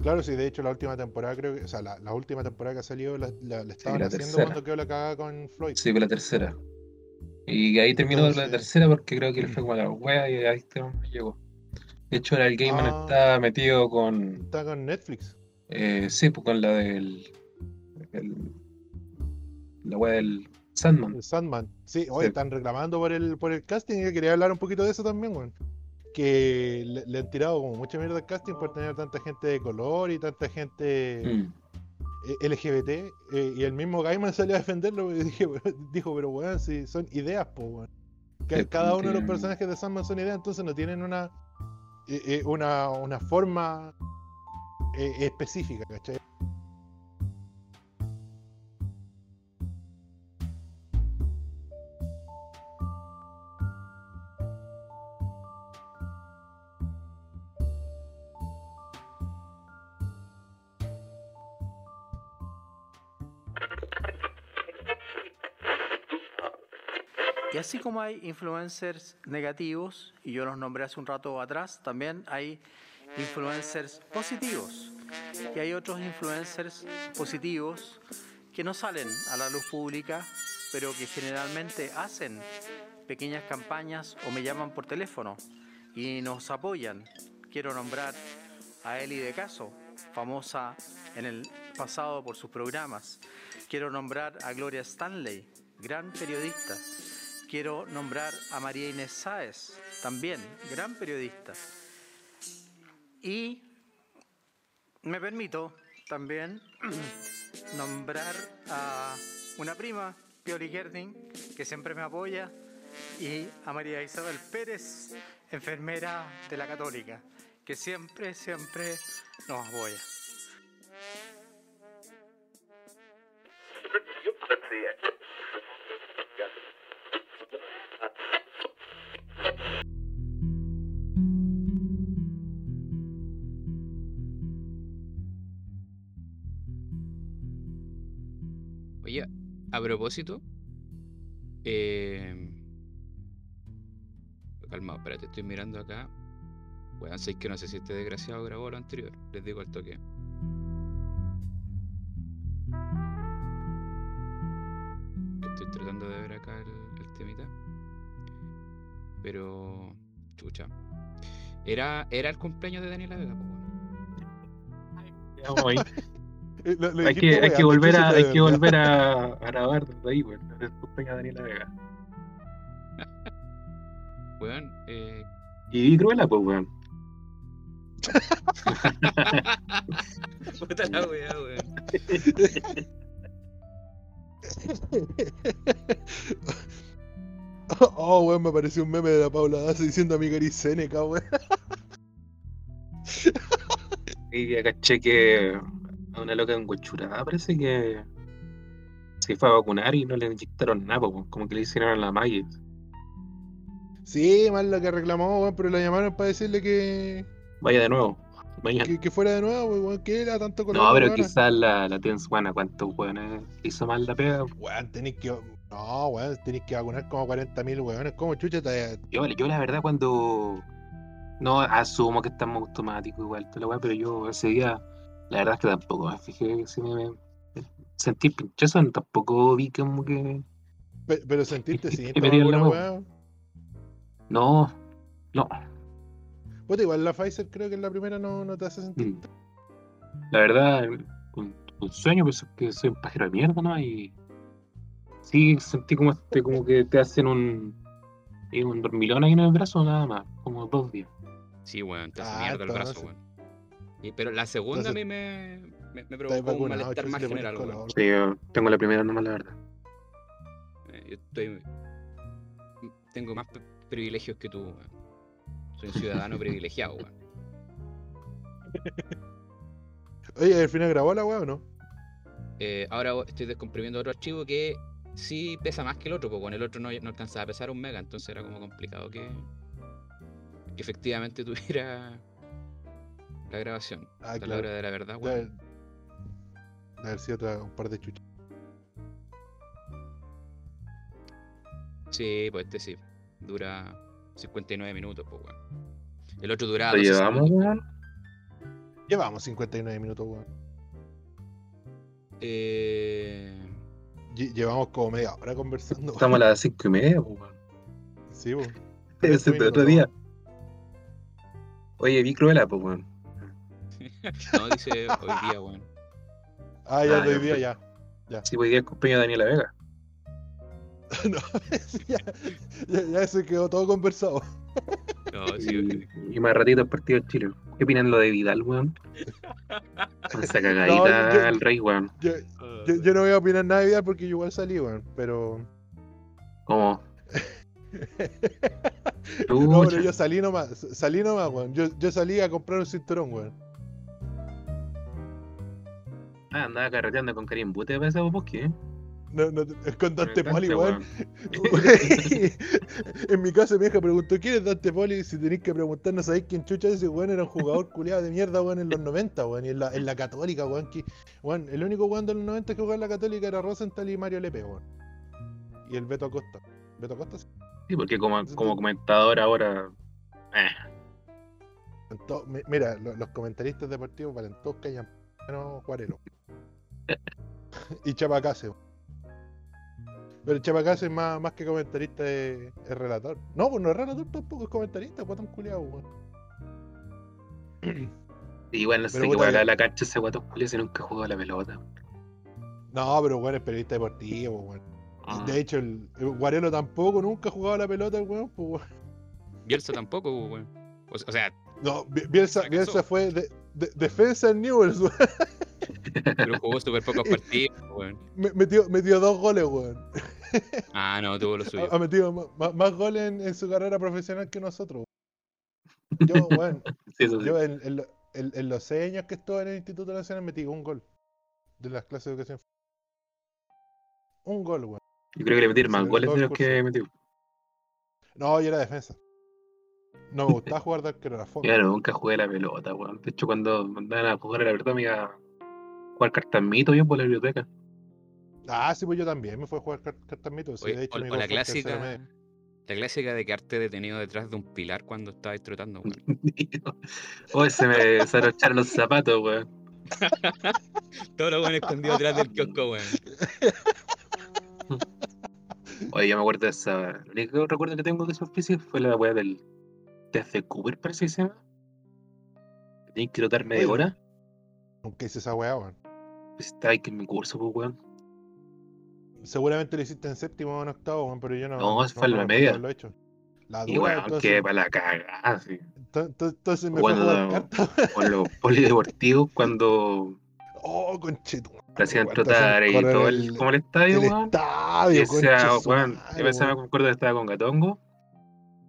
[SPEAKER 3] Claro, sí, de hecho la última temporada creo que, o sea, la, la última temporada que ha salido la, la, la estaban haciendo
[SPEAKER 4] tercera.
[SPEAKER 3] cuando quedó la cagada con Floyd.
[SPEAKER 4] Sí, fue la tercera. Y ahí terminó la tercera porque creo que le fue como a la wea y ahí este hombre llegó. De hecho, ahora el Gaiman
[SPEAKER 3] Ah.
[SPEAKER 4] está metido con.
[SPEAKER 3] Está con Netflix.
[SPEAKER 4] Eh, sí, pues con la del. el- la wea del Sandman.
[SPEAKER 3] El Sandman. Sí, hoy
[SPEAKER 4] Sí.
[SPEAKER 3] están reclamando por el, por el casting y yo quería hablar un poquito de eso también, weón. Que le, le han tirado como mucha mierda al casting por tener tanta gente de color y tanta gente
[SPEAKER 4] Mm.
[SPEAKER 3] LGBT. eh, y el mismo Gaiman salió a defenderlo y dije, dijo, pero weón, si son ideas, po, weón. Que cada uno de los personajes de Sandman son ideas, entonces no tienen una, eh, eh, una, una forma eh, específica, ¿cachai?
[SPEAKER 6] Así como hay influencers negativos, y yo los nombré hace un rato atrás, también hay influencers positivos. Y hay otros influencers positivos que no salen a la luz pública, pero que generalmente hacen pequeñas campañas o me llaman por teléfono y nos apoyan. Quiero nombrar a Eli de Caso, famosa en el pasado por sus programas. Quiero nombrar a Gloria Stanley, gran periodista. Quiero nombrar a María Inés Sáez, también gran periodista. Y me permito también nombrar a una prima, Pioli Gerding, que siempre me apoya, y a María Isabel Pérez, enfermera de la Católica, que siempre, siempre nos apoya.
[SPEAKER 5] A propósito. Eh... Calmado, espérate, estoy mirando acá. Bueno, sé que no sé si este desgraciado grabó lo anterior. Les digo al toque. Estoy tratando de ver acá el, el temita. Pero. Chucha. Era, era el cumpleaños de Daniela Vega, pues, weón.
[SPEAKER 4] Hay, que, hay que volver a, hay que volver a, a grabar desde ahí, weón. Desde el cumpleaños de Daniela Vega.
[SPEAKER 5] Weón, eh,
[SPEAKER 4] Y di cruela, pues, weón.
[SPEAKER 5] Puta la weá, weón.
[SPEAKER 3] Oh, weón, me apareció un meme de la Paula Daza diciendo a mi Gary Seneca, weón.
[SPEAKER 4] Y ya caché que a una loca en Huachurá parece que se fue a vacunar y no le inyectaron nada, po, como que le hicieron a la Maggie.
[SPEAKER 3] Sí, mal la que reclamó, weón, pero la llamaron para decirle que,
[SPEAKER 4] Vaya de nuevo, mañana.
[SPEAKER 3] que, que fuera de nuevo, weón, que era tanto con
[SPEAKER 4] No,
[SPEAKER 3] la
[SPEAKER 4] pero quizás la, la Tens Juana, cuántos weones hizo mal la pega.
[SPEAKER 3] Weón, tenéis que. No, weón, tenéis que vacunar como 40.000 weones. ¿Cómo chucha te.?
[SPEAKER 4] Yo, yo la verdad cuando... No asumo que estamos automáticos igual, pero yo ese día, la verdad es que tampoco me fijé si me... me- Sentí pinchazo, tampoco vi como que...
[SPEAKER 3] Pe- Pero sentiste
[SPEAKER 4] ¿Qué-
[SPEAKER 3] sí,
[SPEAKER 4] weá. No, no.
[SPEAKER 3] Puta, igual la Pfizer creo que en la primera no, no te hace sentir.
[SPEAKER 4] Mm. La verdad, un, un sueño, pues es que soy un pajero de mierda, ¿no? Y sí sentí como este, como que te hacen un, un dormilón ahí en el brazo, nada más, como dos días.
[SPEAKER 5] Sí, weón, te hace
[SPEAKER 3] Ah,
[SPEAKER 5] mierda el brazo, weón. Y- pero la segunda a mí me, me, me provocó un
[SPEAKER 3] vacunado,
[SPEAKER 5] malestar más general.
[SPEAKER 4] Sí, yo tengo la primera nomás, la verdad.
[SPEAKER 5] Eh, Yo estoy. Tengo más pri- privilegios que tú, weón. Soy un ciudadano privilegiado, weón.
[SPEAKER 3] Oye, ¿al final grabó la weá o no?
[SPEAKER 5] Eh, ahora estoy descomprimiendo otro archivo que sí pesa más que el otro, porque con el otro no, no alcanzaba a pesar un mega, entonces era como complicado que, que efectivamente tuviera la grabación.
[SPEAKER 3] Ah,
[SPEAKER 5] Hasta la
[SPEAKER 3] claro.
[SPEAKER 5] hora de la verdad, weón.
[SPEAKER 3] de haber sido otra, un par de chuchas.
[SPEAKER 5] Sí, pues este sí. Dura 59 minutos, pues, weón. El otro duraba
[SPEAKER 4] ¿Lo
[SPEAKER 5] 12
[SPEAKER 4] llevamos, weón?
[SPEAKER 3] Llevamos 59 minutos, weón.
[SPEAKER 5] Eh,
[SPEAKER 3] Lle- Llevamos como media hora conversando.
[SPEAKER 4] Estamos a las cinco y media, pues, weón.
[SPEAKER 3] Sí, weón.
[SPEAKER 4] Debe ser de otro día. Oye, vi Cruella, pues, weón.
[SPEAKER 5] no, dice hoy día, weón.
[SPEAKER 3] Ah, ya
[SPEAKER 4] Ah, ya
[SPEAKER 3] día,
[SPEAKER 4] fue.
[SPEAKER 3] ya.
[SPEAKER 4] Sí, hoy día es cumpleaños de Daniela Vega.
[SPEAKER 3] no, ya, ya, ya se quedó todo conversado.
[SPEAKER 5] No, sí,
[SPEAKER 4] Y, y más ratito el partido de Chile. ¿Qué opinan lo de Vidal, weón? Con esa cagadita
[SPEAKER 3] No,
[SPEAKER 4] al rey, weón.
[SPEAKER 3] Yo, yo, yo no voy a opinar nada de Vidal porque yo igual salí, weón. Pero.
[SPEAKER 4] Como.
[SPEAKER 3] No, pero yo salí nomás. Salí nomás, weón. Yo, yo salí a comprar un cinturón, weón.
[SPEAKER 4] Ah, andaba carreteando con Karim Bute para ese Poposki, ¿eh?
[SPEAKER 3] No, no, es con Dante Poli, weón. en mi casa mi hija preguntó quién es Dante Poli. Si tenéis que preguntar, no sabéis quién chucha es ese weón. Era un jugador culiado de mierda, weón, en los 90, weón. Y en la, en la Católica, weón. Que, weón, el único weón de los 90 que jugaba en la Católica era Rosenthal y Mario Lepe, weón. Y el Beto Acosta. ¿Beto Acosta? Sí.
[SPEAKER 4] Sí, porque como, como comentador ahora. Eh,
[SPEAKER 3] Mira, lo- los comentaristas deportivos valen todos que hayan menos Juarelo. y Chapacase. weón. Pero el Chapacase es más, más que comentarista, es, es relator. No, pues no es relator tampoco, es comentarista, pues tan culiado, weón.
[SPEAKER 4] igual no sé
[SPEAKER 3] puta,
[SPEAKER 4] weón
[SPEAKER 3] ya-
[SPEAKER 4] la cancha ese guato Julio si nunca jugó a la pelota.
[SPEAKER 3] No, pero weón es periodista deportivo, weón.
[SPEAKER 4] Ah.
[SPEAKER 3] De hecho, el, el Guarelo tampoco nunca ha jugado a la pelota, el weón, pues weón.
[SPEAKER 5] Bielsa tampoco, weón. O, o sea,
[SPEAKER 3] No, Bi- Bielsa. Bielsa fue de, de- defensa en Newell's, weón.
[SPEAKER 5] pero jugó súper pocos partidos, weón.
[SPEAKER 3] Me- Metió, metió dos goles, weón.
[SPEAKER 5] Ah, no, tuvo lo suyo.
[SPEAKER 3] Ha, metido más, goles en, en su carrera profesional que nosotros. weón. Yo, weón,
[SPEAKER 4] Sí, eso sí.
[SPEAKER 3] yo en, en lo- en- en los seis años que estuve en el Instituto Nacional metí un gol de las clases de educación. Un gol, weón.
[SPEAKER 4] Yo creo que le metieron más goles de los que metió.
[SPEAKER 3] No, yo era defensa. No me gustaba jugar arquero, era foco.
[SPEAKER 4] Claro, nunca jugué la pelota, weón. De hecho, cuando mandaban a jugar a la verdad me iba a jugar cartamito yo por la biblioteca.
[SPEAKER 3] Ah, sí, pues yo también me fue a jugar car- cartas mitos. Sí, de hecho,
[SPEAKER 5] o, o la clásica. La clásica de quedarte detenido detrás de un pilar cuando estabas trotando, weón.
[SPEAKER 4] Oye, se me desarrocharon los zapatos, weón.
[SPEAKER 5] Todo lo bueno escondido detrás del kiosco, weón.
[SPEAKER 4] Oye, yo me acuerdo de esa. El único recuerdo que tengo de esos físicos fue la weá del test de Cooper, parece que se llama. Que trotar media
[SPEAKER 3] Oye,
[SPEAKER 4] hora.
[SPEAKER 3] Nunca hice esa weá, weón.
[SPEAKER 4] Pues ahí que en mi curso, pues, weón.
[SPEAKER 3] Seguramente lo hiciste en séptimo o en octavo, weón, pero yo no.
[SPEAKER 4] No, eso fue en la media.
[SPEAKER 3] haberlo hecho. La
[SPEAKER 4] Y weón,
[SPEAKER 3] entonces,
[SPEAKER 4] que para la cagada, sí.
[SPEAKER 3] ento- ento- entonces me
[SPEAKER 4] Bueno,
[SPEAKER 3] fue a jugar
[SPEAKER 4] no.
[SPEAKER 3] cartas.
[SPEAKER 4] Con los polideportivos cuando
[SPEAKER 3] Oh, conchetu.
[SPEAKER 4] te hacían trotar y todo el, como el estadio,
[SPEAKER 3] el
[SPEAKER 4] weón.
[SPEAKER 3] estadio,
[SPEAKER 4] Y
[SPEAKER 3] su
[SPEAKER 4] weón, yo pensaba, me acuerdo que estaba con Gatongo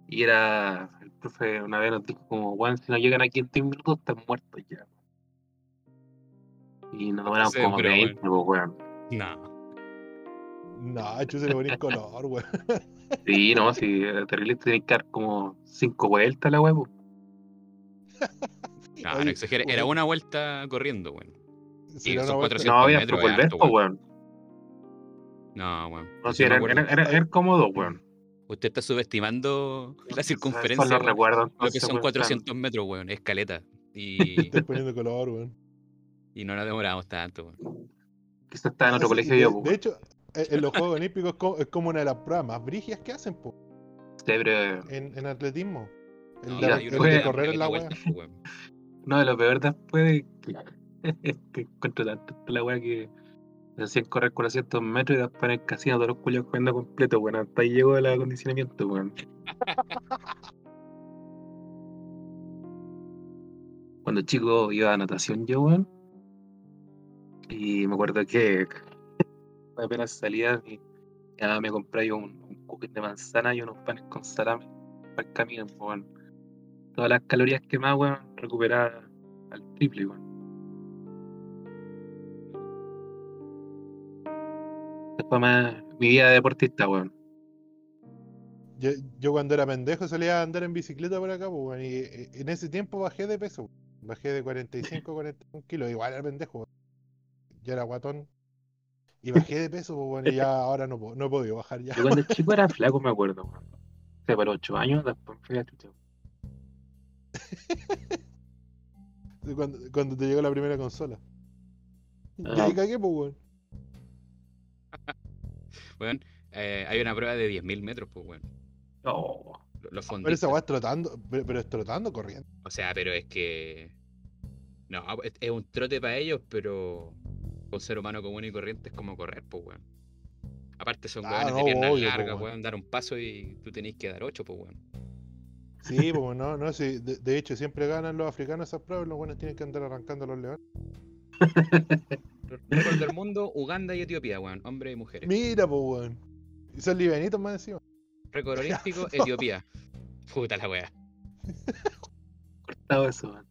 [SPEAKER 4] y era, profe una vez nos dijo como, weón, si no llegan aquí en 10 minutos están muertos ya. Y nos demoramos
[SPEAKER 5] Sí,
[SPEAKER 4] como
[SPEAKER 5] pero,
[SPEAKER 4] 20, pues, weón.
[SPEAKER 5] No.
[SPEAKER 3] No, hecho se le ponía color, weón.
[SPEAKER 4] Sí, no, si era terrible, tenía que dar como 5 vueltas la weón.
[SPEAKER 5] No,
[SPEAKER 3] Oye,
[SPEAKER 5] no exagere. Era una vuelta corriendo, weón.
[SPEAKER 3] Si
[SPEAKER 5] Y
[SPEAKER 3] era
[SPEAKER 5] son
[SPEAKER 3] una vuelta-
[SPEAKER 5] 400
[SPEAKER 4] No, había
[SPEAKER 5] metros
[SPEAKER 4] volver,
[SPEAKER 5] harto, weón.
[SPEAKER 4] weón.
[SPEAKER 5] No, weón.
[SPEAKER 4] No,
[SPEAKER 5] Yo
[SPEAKER 4] sí, era, era, era, era cómodo, weón.
[SPEAKER 5] Usted está subestimando la circunferencia.
[SPEAKER 4] lo recuerdo.
[SPEAKER 5] Lo que son
[SPEAKER 4] weón,
[SPEAKER 5] 400 metros, weón. Escaleta. Y,
[SPEAKER 3] Estoy poniendo color, weón.
[SPEAKER 5] y no nos demoramos tanto, weón.
[SPEAKER 4] Quizás estaba en otro
[SPEAKER 3] Ah,
[SPEAKER 4] colegio
[SPEAKER 3] de,
[SPEAKER 4] yo,
[SPEAKER 3] de
[SPEAKER 4] pues, weón.
[SPEAKER 3] hecho, en los Juegos Olímpicos es como, es como una de las pruebas más brígidas que hacen, po,
[SPEAKER 4] Sí, pero
[SPEAKER 3] en, en atletismo. El
[SPEAKER 5] No,
[SPEAKER 3] de,
[SPEAKER 5] hay
[SPEAKER 3] el de correr en la.
[SPEAKER 4] No, de lo peor después de que, que encuentro tanto la weá que hacían correr 400 metros y después en el casino todos los culios comiendo completo, weón. Hasta ahí llegó el acondicionamiento, weón. Cuando chico iba a natación yo, weón. Y me acuerdo que apenas salía mamá me compré yo un, un de manzana y unos panes con salame para el camino, weón. Todas las calorías quemadas, weón, recuperadas al triple, weón. Más mi vida de deportista, weón.
[SPEAKER 3] Yo, yo cuando era pendejo salía a andar en bicicleta por acá, weón, y eh, en ese tiempo bajé de peso. weón. Bajé de 45 a 41 kilos, igual era pendejo. weón. Yo era guatón. Y bajé de peso, weón, y ya ahora no, no he podido bajar ya.
[SPEAKER 4] Yo cuando chico era flaco, me acuerdo, weón. O sea, para 8 años, después fui a chucha.
[SPEAKER 3] Cuando, cuando te llegó la primera consola.
[SPEAKER 4] Ah.
[SPEAKER 3] ahí cagué, pues, weón.
[SPEAKER 5] Weón, eh, hay una prueba de 10.000 metros, pues, weón.
[SPEAKER 4] No.
[SPEAKER 5] Lo- Los
[SPEAKER 3] Pero esa
[SPEAKER 5] fondistas.
[SPEAKER 3] weá es trotando, pero, pero es trotando, corriendo.
[SPEAKER 5] O sea, pero es que. No, es, es un trote para ellos, pero. Un ser humano común y corriente es como correr, pues, weón. Aparte son
[SPEAKER 3] Ah,
[SPEAKER 5] weones
[SPEAKER 3] no,
[SPEAKER 5] de piernas
[SPEAKER 3] obvio,
[SPEAKER 5] largas,
[SPEAKER 3] weón.
[SPEAKER 5] weón. Dar un paso y tú tenés que dar ocho, pues, weón.
[SPEAKER 3] Sí, pues no, no, sí, de, de hecho siempre ganan los africanos esas pruebas, los buenos tienen que andar arrancando a los leones.
[SPEAKER 5] Récord del mundo, Uganda y Etiopía, weón. Hombres y mujeres.
[SPEAKER 3] Mira, pues weón. Y son livianitos más encima.
[SPEAKER 5] Récord olímpico, Etiopía. Puta la wea.
[SPEAKER 4] Cortado eso, weón.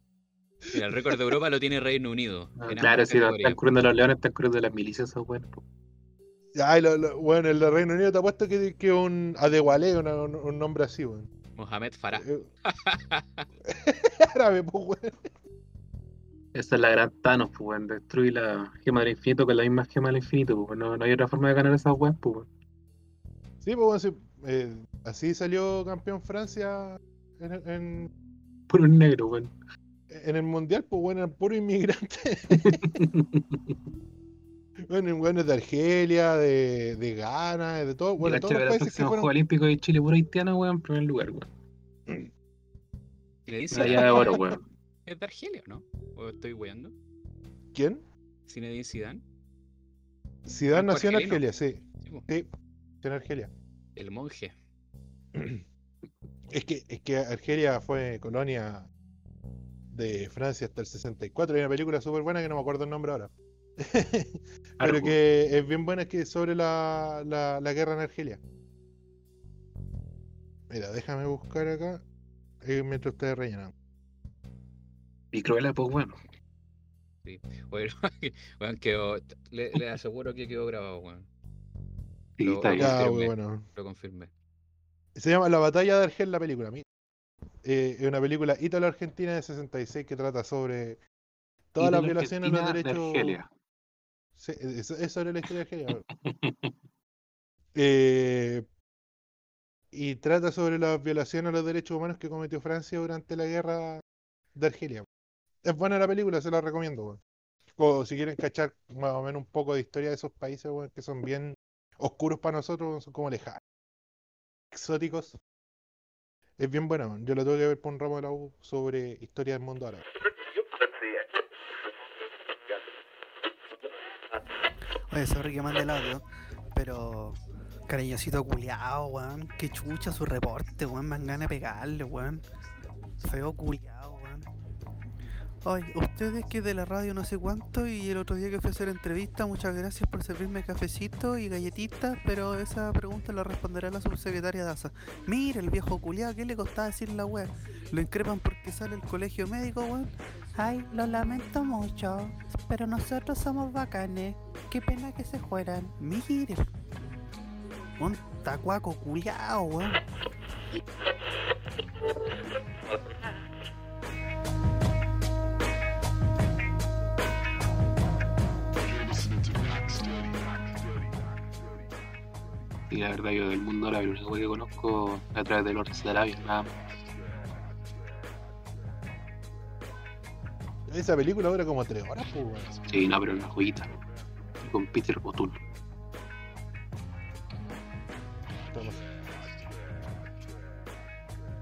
[SPEAKER 5] Mira, el récord de Europa lo tiene Reino Unido.
[SPEAKER 4] Claro, si no
[SPEAKER 5] categorías.
[SPEAKER 4] están corriendo los leones, están corriendo las milicias, esos weones.
[SPEAKER 3] Ay, lo, lo- bueno, el de Reino Unido te apuesto que, que un Adewale, una- un, un nombre así, weón.
[SPEAKER 5] Mohamed Farah.
[SPEAKER 3] Eh, Árabe, pues weón.
[SPEAKER 4] Esa es la gran Thanos, pues, weón. Destruir la gema del infinito con la misma gema del infinito, pues. No, no hay otra forma de ganar esas weas, pues, weón.
[SPEAKER 3] Sí, pues weón, sí, eh, así salió campeón Francia en, en,
[SPEAKER 4] Puro negro, weón.
[SPEAKER 3] en el mundial, pues bueno, eran puro inmigrante. bueno, buenos de Argelia, de, de Ghana, de todo, bueno, todos
[SPEAKER 4] la
[SPEAKER 3] los países que fueron.
[SPEAKER 4] Juego Olímpico de Chile, puro haitiano, weón, en primer lugar, weón. Medalla de oro, weón.
[SPEAKER 5] ¿Es de Argelia o no? ¿O estoy weando?
[SPEAKER 3] ¿Quién?
[SPEAKER 5] Zinedine Zidane.
[SPEAKER 3] Zidane nació en. Argelia, sí.
[SPEAKER 5] Sí.
[SPEAKER 3] Sí, en Argelia.
[SPEAKER 5] El monje.
[SPEAKER 3] Es que, es que Argelia fue colonia de Francia hasta el 64. Hay una película súper buena que no me acuerdo el nombre ahora. Pero que es bien buena, es que es sobre la, la, la guerra en Argelia. Mira, déjame buscar acá eh, mientras ustedes rellenan.
[SPEAKER 4] Y Cruella, pues, bueno.
[SPEAKER 5] Bueno, weón, quedó. Le, le aseguro que quedó grabado, weón.
[SPEAKER 4] Sí,
[SPEAKER 5] Lo-
[SPEAKER 4] está bien.
[SPEAKER 3] Ya,
[SPEAKER 5] confirmé.
[SPEAKER 3] bueno.
[SPEAKER 5] Lo confirmé.
[SPEAKER 3] Se llama La Batalla de Argel, la película. mira. Eh, es una película ítalo-argentina de 66 que trata sobre todas las violaciones a los
[SPEAKER 4] Argentina de
[SPEAKER 3] derechos.
[SPEAKER 4] Argelia.
[SPEAKER 3] Sí, es, es sobre la historia de Argelia. Eh, y trata sobre las violaciones a los derechos humanos que cometió Francia durante la guerra de Argelia. Es buena la película, se la recomiendo. weón. O si quieren cachar más o menos un poco de historia de esos países weón, que son bien oscuros para nosotros, son como lejanos, exóticos. Es bien buena, yo lo tuve que ver por un ramo de la U sobre historia del mundo árabe.
[SPEAKER 7] Oye, sorry que mande el audio, pero cariñosito culiao, weón. Que chucha su reporte, weón. Me dan ganas de pegarle, weón. Feo culiao, Oye, ustedes que de la radio no sé cuánto y el otro día que fui a hacer entrevista, muchas gracias por servirme cafecito y galletitas, pero esa pregunta la responderá la subsecretaria Daza. Mira, el viejo culiao, ¿qué le costaba decir la wea? Lo increpan porque sale el colegio médico, weón. Ay, lo lamento mucho, pero nosotros somos bacanes. Qué pena que se fueran. Mire. Un tacuaco culiao, weón.
[SPEAKER 4] Verdad, yo del mundo árabe, lo único que conozco es a través de Lawrence de Arabia, nada más.
[SPEAKER 3] Esa película dura como tres horas, pues.
[SPEAKER 4] Sí, no, pero una joyita. Con Peter O'Toole.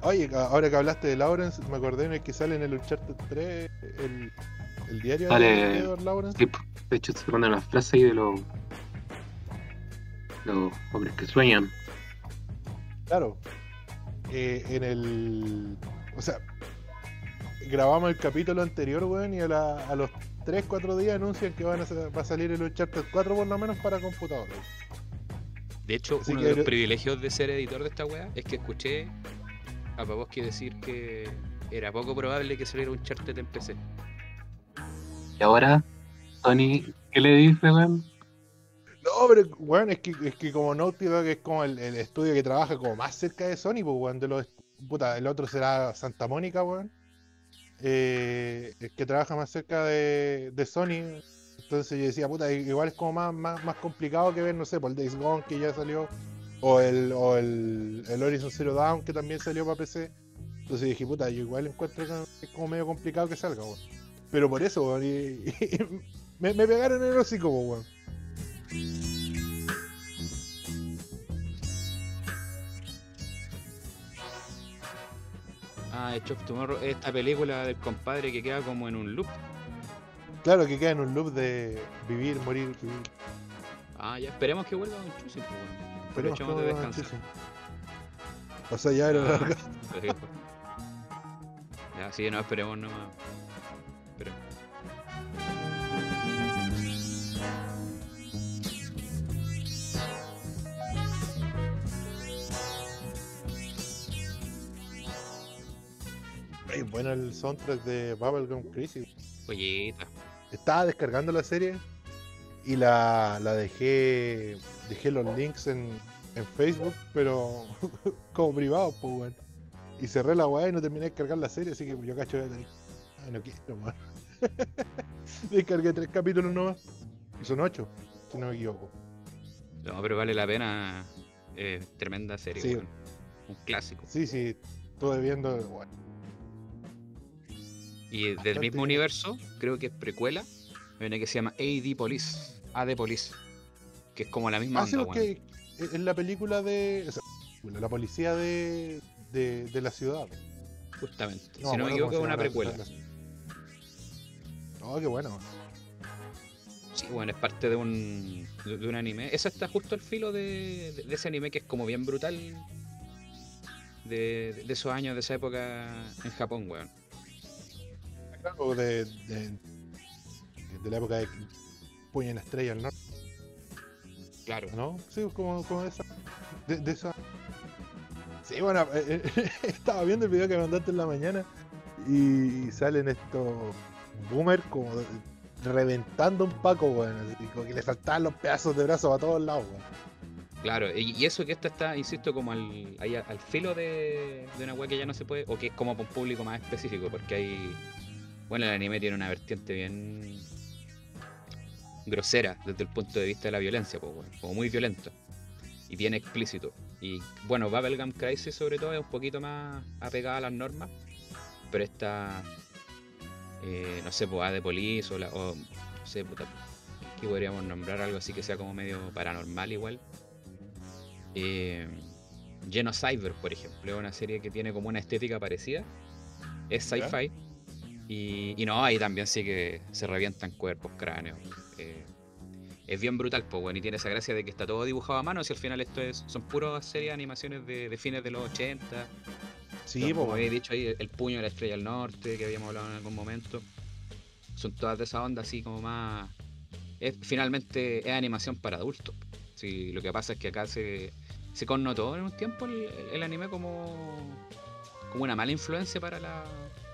[SPEAKER 3] Oye, ahora que hablaste de Lawrence, me acordé en el que sale en el Uncharted 3 el, el diario
[SPEAKER 4] Sale-
[SPEAKER 3] de Edward Lawrence.
[SPEAKER 4] Sí, de hecho, se mandan una frase ahí de los. Los hombres que sueñan.
[SPEAKER 3] Claro. Eh, en el. O sea, grabamos el capítulo anterior, weón, y a, la- a los 3, 4 días anuncian que van a, va a salir el Uncharted 4 por lo menos para computador.
[SPEAKER 5] De hecho,
[SPEAKER 3] Así
[SPEAKER 5] uno
[SPEAKER 3] que
[SPEAKER 5] de los privilegios de ser editor de esta weá es que escuché a Pavoski decir que era poco probable que saliera un chartet en PC.
[SPEAKER 4] Y ahora, Tony, ¿qué le dice, weón?
[SPEAKER 3] No, pero, weón, es que, es que como Naughty Dog es como el, estudio que trabaja como más cerca de Sony, pues, weón, de los. Puta, el otro será Santa Mónica, weón. Eh, el que trabaja más cerca de, de Sony. Entonces yo decía, puta, igual es como más, más, más complicado que ver, no sé, por el Days Gone que ya salió. O el, o el, el Horizon Zero Dawn que también salió para PC. Entonces dije, puta, yo igual encuentro que es como medio complicado que salga, weón. Pero por eso, weón, y, me, me pegaron el hocico, pues, weón.
[SPEAKER 5] Ah, Edge of Tomorrow, esta película del compadre que queda como en un loop.
[SPEAKER 3] Claro que queda en un loop de vivir, morir, vivir.
[SPEAKER 5] Ah, ya esperemos que vuelva Don Chusi, pues,
[SPEAKER 3] que
[SPEAKER 5] Aprovechemos de descansar.
[SPEAKER 3] O sea, ya era
[SPEAKER 5] Ah, pues. Ya, sí, no, esperemos nomás.
[SPEAKER 3] Ay, bueno el soundtrack de Bubblegum Crisis. Estaba descargando la serie y la, la dejé dejé los links en, en Facebook, pero como privado, pues weón. Y cerré la weá y no terminé de descargar la serie, así que yo cacho de Ay, no quiero más. Descargué tres capítulos nomás. Y son ocho, si no me equivoco.
[SPEAKER 5] No, pero vale la pena. Eh, tremenda serie,
[SPEAKER 3] Sí.
[SPEAKER 5] Un clásico.
[SPEAKER 3] Sí, sí, estuve viendo. Bueno,
[SPEAKER 5] Y del mismo universo, creo que es precuela, hay una que se llama AD Police, AD Police, que es como la misma
[SPEAKER 3] Ah, sí,
[SPEAKER 5] onda,
[SPEAKER 3] porque
[SPEAKER 5] weón.
[SPEAKER 3] es la película de. o sea, la policía de, de, de la ciudad.
[SPEAKER 5] Justamente. si
[SPEAKER 3] me
[SPEAKER 5] no me equivoco, es una precuela.
[SPEAKER 3] la- Oh, qué bueno.
[SPEAKER 5] Sí, bueno, es parte de un, de, de un anime. Esa está justo al filo de, de- de ese anime que es como bien brutal de, de esos años, de esa época en Japón, weón.
[SPEAKER 3] Claro, de, de, de la época de Puño en la Estrella al Norte,
[SPEAKER 5] Claro.
[SPEAKER 3] ¿no? Sí, como, como de esa. De, de esa. Sí, bueno, eh, eh, estaba viendo el video que mandaste en la mañana y salen estos boomers como de- reventando un paco, weón. como que le saltaban los pedazos de brazos a todos lados, weón.
[SPEAKER 5] Claro, y, eso que esta está, insisto, como al, ahí al filo de, de una web que ya no se puede, o que es como para un público más específico, porque hay. Bueno, el anime tiene una vertiente bien grosera desde el punto de vista de la violencia, pues, bueno, como muy violento y bien explícito. Y bueno, Bubblegum Crisis sobre todo es un poquito más apegada a las normas, pero esta, eh, no sé, pues A de Police o, la, o no sé, puta, que podríamos nombrar algo así que sea como medio paranormal igual. Eh, Genocyber, por ejemplo, es una serie que tiene como una estética parecida. Es sci-fi. Y, y no, ahí también sí que se revientan cuerpos, cráneos. eh, es bien brutal, pues, bueno, y tiene esa gracia de que está todo dibujado a mano. Si al final esto es, son puras series de animaciones de, de fines de los 80.
[SPEAKER 3] Sí,
[SPEAKER 5] Son,
[SPEAKER 3] po,
[SPEAKER 5] como habéis dicho ahí, el puño de la estrella del norte, que habíamos hablado en algún momento. Son todas de esa onda así como más. Es, finalmente es animación para adultos. Sí, lo que pasa es que acá se, se connotó en un tiempo el, el anime como, como una mala influencia para la,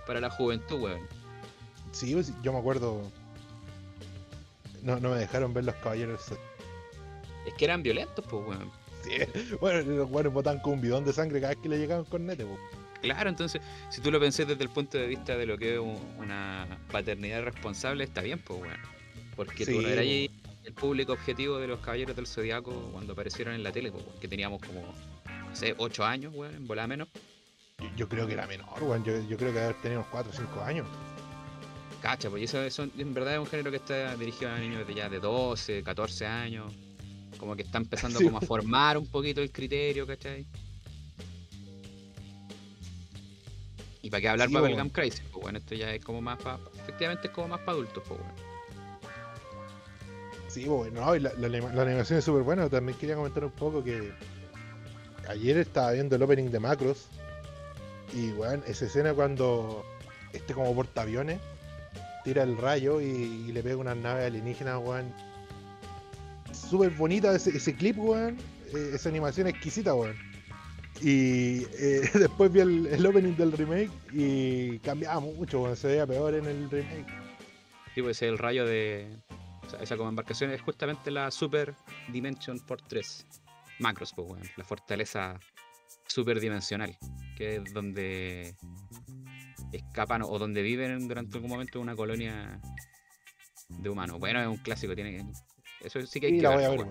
[SPEAKER 5] para la juventud, weón.
[SPEAKER 3] Sí, pues, yo me acuerdo. No, no me dejaron ver los caballeros.
[SPEAKER 5] Es que eran violentos, pues, weón.
[SPEAKER 3] Sí, bueno, los buenos botan con un bidón de sangre cada vez que le llegaban con nete, po.
[SPEAKER 5] Claro, entonces, si tú lo pensás desde el punto de vista de lo que es un- una paternidad responsable, está bien, pues, weón. Porque tú
[SPEAKER 3] Sí,
[SPEAKER 5] no eras
[SPEAKER 3] po.
[SPEAKER 5] ahí el público objetivo de los Caballeros del Zodiaco cuando aparecieron en la tele, weón, que teníamos como, no sé, 8 años, weón, en volada menos.
[SPEAKER 3] Yo, yo creo que era menor, weón. Yo, yo creo que haber tenido unos 4 o 5 años.
[SPEAKER 5] Cacha, pues eso, eso en verdad es un género que está dirigido a niños de ya de 12, 14 años. Como que está empezando
[SPEAKER 3] Sí.
[SPEAKER 5] como a formar un poquito el criterio, ¿cachai? Y para qué hablar
[SPEAKER 3] Sí,
[SPEAKER 5] para. Belgam Crisis, pues bueno, esto ya es como más para. Efectivamente es como más para adultos, pues bueno.
[SPEAKER 3] Sí, bueno, no, y la, la animación es súper buena. También quería comentar un poco que ayer estaba viendo el opening de Macros y, weón, esa escena cuando este como portaaviones tira el rayo y, le pega una nave alienígena, weón. Súper bonita ese, clip, weón. eh, esa animación exquisita, weón. Y eh, después vi el, opening del remake y cambiaba mucho, weón. Se veía peor en el remake.
[SPEAKER 5] Sí, pues el rayo de. O sea, esa como embarcación es justamente la Super Dimension por 3. Macros, pues bueno, la fortaleza superdimensional, que es donde escapan o donde viven durante algún momento una colonia de humanos. Bueno, es un clásico, tiene eso sí que hay que
[SPEAKER 3] la voy a ver. La,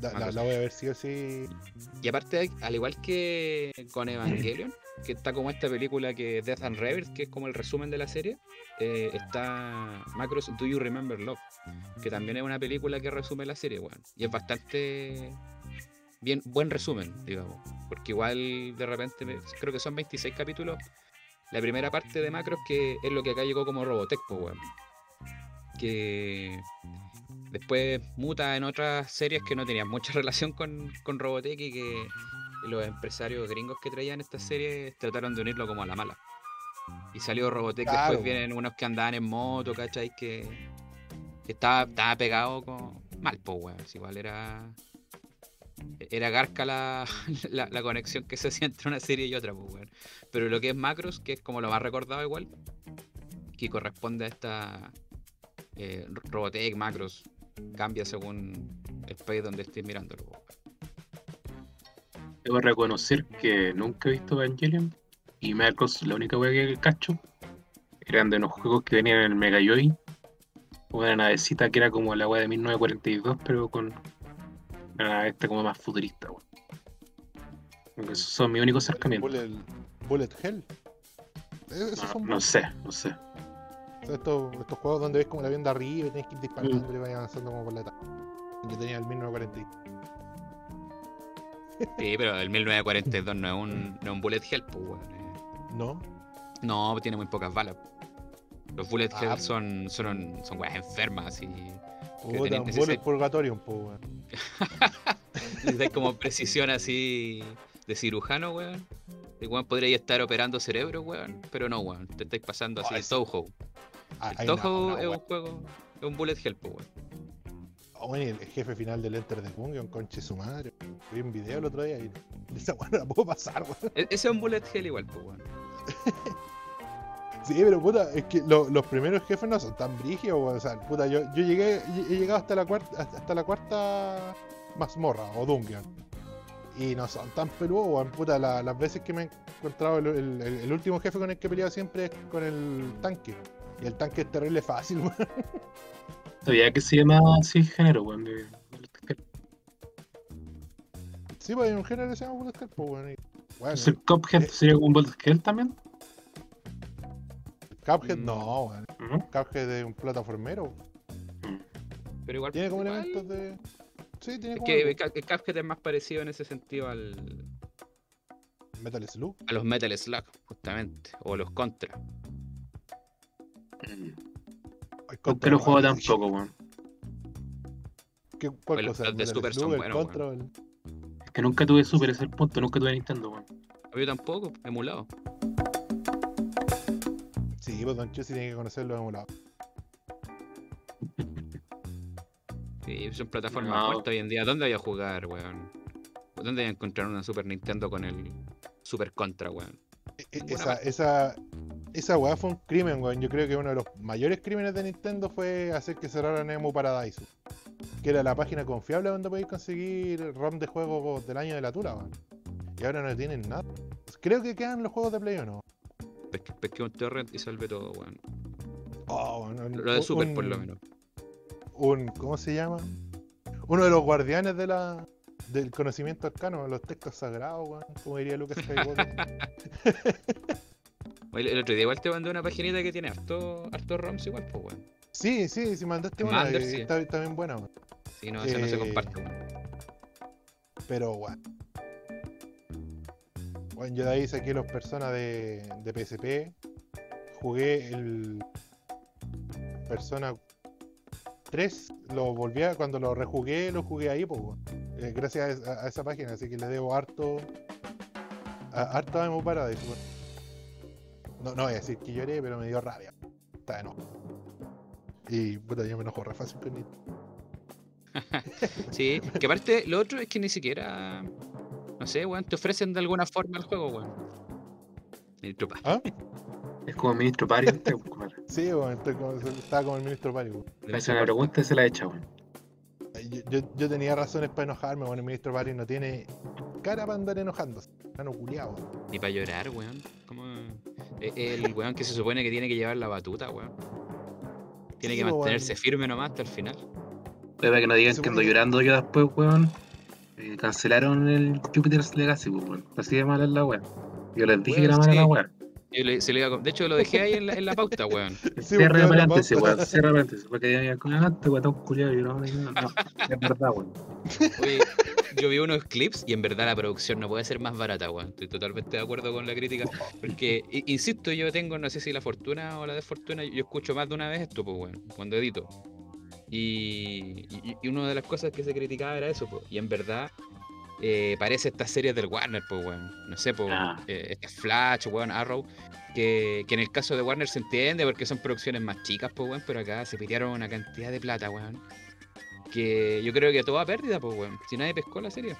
[SPEAKER 3] la-
[SPEAKER 5] Macros.
[SPEAKER 3] la voy a ver sí o sí.
[SPEAKER 5] Y aparte, al igual que con Evangelion, que está como esta película que es Death and Rebirth, que es como el resumen de la serie, eh, está Macros Do You Remember Love, que también es una película que resume la serie, weón. Y es bastante bien, buen resumen, digamos. Porque igual de repente, me- creo que son 26 capítulos. La primera parte de Macros que es lo que acá llegó como Robotech, pues, weón. Que después muta en otras series que no tenían mucha relación con, con Robotech y que los empresarios gringos que traían estas series trataron de unirlo como a la mala. Y salió Robotech,
[SPEAKER 3] Claro.
[SPEAKER 5] después vienen unos que andaban en moto, ¿cachai? Que, que estaba, estaba pegado con mal, pues, weón. Igual era. Era garca la, la, la conexión que se hacía entre una serie y otra, pues. Pero lo que es Macros, que es como lo más recordado igual, que corresponde a esta eh, Robotech, Macros, cambia según el país donde estés mirándolo. po.
[SPEAKER 4] Debo reconocer que nunca he visto Evangelion y Macros, la única wea que cacho, eran de unos juegos que venían en el Mega Joy. Una navecita que era como la wea de 1942, pero con una nave esta como más futurista, weón. Esos son mis únicos acercamientos.
[SPEAKER 3] Bullet, Bullet Hell. Eh,
[SPEAKER 4] No,
[SPEAKER 3] son
[SPEAKER 4] no sé, no sé.
[SPEAKER 3] Estos, estos juegos donde ves como la avión de arriba y tienes que ir disparando y vayas avanzando como por la etapa. Yo tenía el 1940.
[SPEAKER 5] Sí, pero el 1942 no es un, no es un bullet hell, pues, weón. eh.
[SPEAKER 3] ¿No?
[SPEAKER 5] No, tiene muy pocas balas. Los bullet
[SPEAKER 3] Ah,
[SPEAKER 5] hell son, son, son weas enfermas y
[SPEAKER 3] Puta, un Bullet Purgatorium, pues, weón.
[SPEAKER 5] como precisión así de cirujano, weón. Y weón podría estar operando cerebro, weón. Pero no, weón. Te estáis pasando así
[SPEAKER 3] Oh,
[SPEAKER 5] el
[SPEAKER 3] ese-
[SPEAKER 5] Touhou.
[SPEAKER 3] Ah,
[SPEAKER 5] El
[SPEAKER 3] una
[SPEAKER 5] es un juego, es un bullet hell, pues, weón.
[SPEAKER 3] oh, weón, y el jefe final del Enter the Gungeon, conche su madre. Vi un video el otro día y esa weá no la puedo pasar, weón.
[SPEAKER 5] E- Ese es un bullet hell igual, pues, weón.
[SPEAKER 3] Sí, pero puta, es que lo- los primeros jefes no son tan brígidos. O sea, puta, yo, yo llegué, he llegado hasta la cuarta, hasta hasta la cuarta mazmorra o dungeon. Y no son tan peludos, weón. Puta, la- las veces que me he encontrado el, el- el- el último jefe con el que he peleado siempre es con el tanque. Y el tanque es terrible fácil, weón.
[SPEAKER 4] Sabía que se llama así género, weón. de-
[SPEAKER 3] Sí, pues hay un género que se llama Bullet Hell, pues, weón. y- Bueno,
[SPEAKER 4] ¿Es el Cuphead
[SPEAKER 3] eh.
[SPEAKER 4] sería como un Bullet Hell también?
[SPEAKER 3] Cuphead
[SPEAKER 5] Mm.
[SPEAKER 3] no, weón.
[SPEAKER 4] Ujú.
[SPEAKER 3] Cuphead es un plataformero.
[SPEAKER 5] Pero igual.
[SPEAKER 3] Tiene como
[SPEAKER 5] igual-
[SPEAKER 3] elementos de. Sí, tiene
[SPEAKER 5] Es
[SPEAKER 3] como
[SPEAKER 5] que el Cuphead es más parecido en ese sentido al,
[SPEAKER 3] Metal Slug.
[SPEAKER 5] a los Metal Slug, justamente. O los Contra.
[SPEAKER 4] Nunca lo juego tampoco, weón.
[SPEAKER 3] ¿Qué, ¿Cuál cosa? ¿El
[SPEAKER 5] de
[SPEAKER 3] Metal
[SPEAKER 5] Super
[SPEAKER 3] Slug,
[SPEAKER 5] son buenos,
[SPEAKER 3] Contra el-
[SPEAKER 4] Es que nunca tuve Super, ese es el punto. Nunca tuve Nintendo, weón.
[SPEAKER 5] Yo tampoco, emulado.
[SPEAKER 3] Sí, pues Don Chessy tiene que conocer los emulados.
[SPEAKER 5] Sí, son plataformas
[SPEAKER 4] No.
[SPEAKER 5] muertas hoy en día. ¿Dónde voy a jugar, weón? ¿Dónde voy a encontrar una Super Nintendo con el Super Contra, weón?
[SPEAKER 3] E- e- Esa, esa, esa weá fue un crimen, weón. Yo creo que uno de los mayores crímenes de Nintendo fue hacer que cerraran Emu Paradise. Que era la página confiable donde podéis conseguir ROM de juegos del año de la tula, weón. Y ahora no tienen nada. Creo que quedan los juegos de Play o no.
[SPEAKER 5] Pesqué, pesqué un torrent y salvé todo, weón.
[SPEAKER 3] Oh,
[SPEAKER 5] Lo de
[SPEAKER 3] un-
[SPEAKER 5] Super, por lo menos.
[SPEAKER 3] Un, ¿cómo se llama? uno de los guardianes de la, del conocimiento arcano, los textos sagrados, weón, como diría Lucas.
[SPEAKER 5] Oye, El otro día igual te mandé una paginita que tiene harto, harto ROMs igual, pues, weón.
[SPEAKER 3] sí, sí, sí, mandaste una,
[SPEAKER 5] sí.
[SPEAKER 3] está, está bien buena, weón.
[SPEAKER 5] Sí, no, eso no se
[SPEAKER 3] Eh,
[SPEAKER 5] comparte, weón.
[SPEAKER 3] Pero, weón. Bueno, yo de ahí saqué los personas de, de PSP. Jugué el Persona 3. Lo volví a, cuando lo rejugué, lo jugué ahí, pues, gracias a, esa página, así que le debo harto. Harto a Paradise, weón. No, no voy a decir que lloré, pero me dio rabia. Está de enojo. Y puta, yo me enojo re fácil.
[SPEAKER 5] Sí, que aparte, lo otro es que ni siquiera. No sé, weón, te ofrecen de alguna forma el juego, weón. Ministro Paz.
[SPEAKER 3] ¿Ah?
[SPEAKER 4] Es como ministro Pari.
[SPEAKER 3] Sí, weón, estaba como el ministro Pari, weón.
[SPEAKER 4] Hace
[SPEAKER 5] ser
[SPEAKER 4] una pregunta y se la echa, weón.
[SPEAKER 3] Yo, yo- yo tenía razones para enojarme, bueno, el ministro Pari no tiene cara para andar enojándose. Están culiado.
[SPEAKER 5] Ni para llorar, weón. Como... eh, El weón que se supone que tiene que llevar la batuta, weón. Tiene
[SPEAKER 3] Sí,
[SPEAKER 5] que mantenerse
[SPEAKER 3] weón.
[SPEAKER 5] firme nomás hasta el final.
[SPEAKER 4] Para que no digan que ando llorando yo después, weón. Cancelaron el Jupiter's Legacy, pues, weón. Así de mala es la weá. Yo les dije que era mala
[SPEAKER 5] sí.
[SPEAKER 4] la weá.
[SPEAKER 5] Yo le- se le iba a com- De hecho, lo dejé ahí en la, en la pauta, weón.
[SPEAKER 4] Cierra de paréntesis, weón. Cierra paréntesis. Porque ya ah, este weón culiado. Yo, no, no, no, es verdad, weón.
[SPEAKER 5] Oye, yo vi unos clips y en verdad la producción no puede ser más barata, weón. Estoy totalmente de acuerdo con la crítica. Porque, insisto, yo tengo, no sé si la fortuna o la desfortuna, yo escucho más de una vez esto, pues, weón, cuando edito. Y, y, y una de las cosas que se criticaba era eso, pues. Y en verdad, eh, parece estas series del Warner, pues, weón. No sé, pues,
[SPEAKER 4] Ah.
[SPEAKER 5] eh, Flash, weón, Arrow. Que, que en el caso de Warner se entiende porque son producciones más chicas, pues, weón. Pero acá se pidieron una cantidad de plata, weón. Que yo creo que todo a pérdida, pues, weón. Si nadie pescó la serie.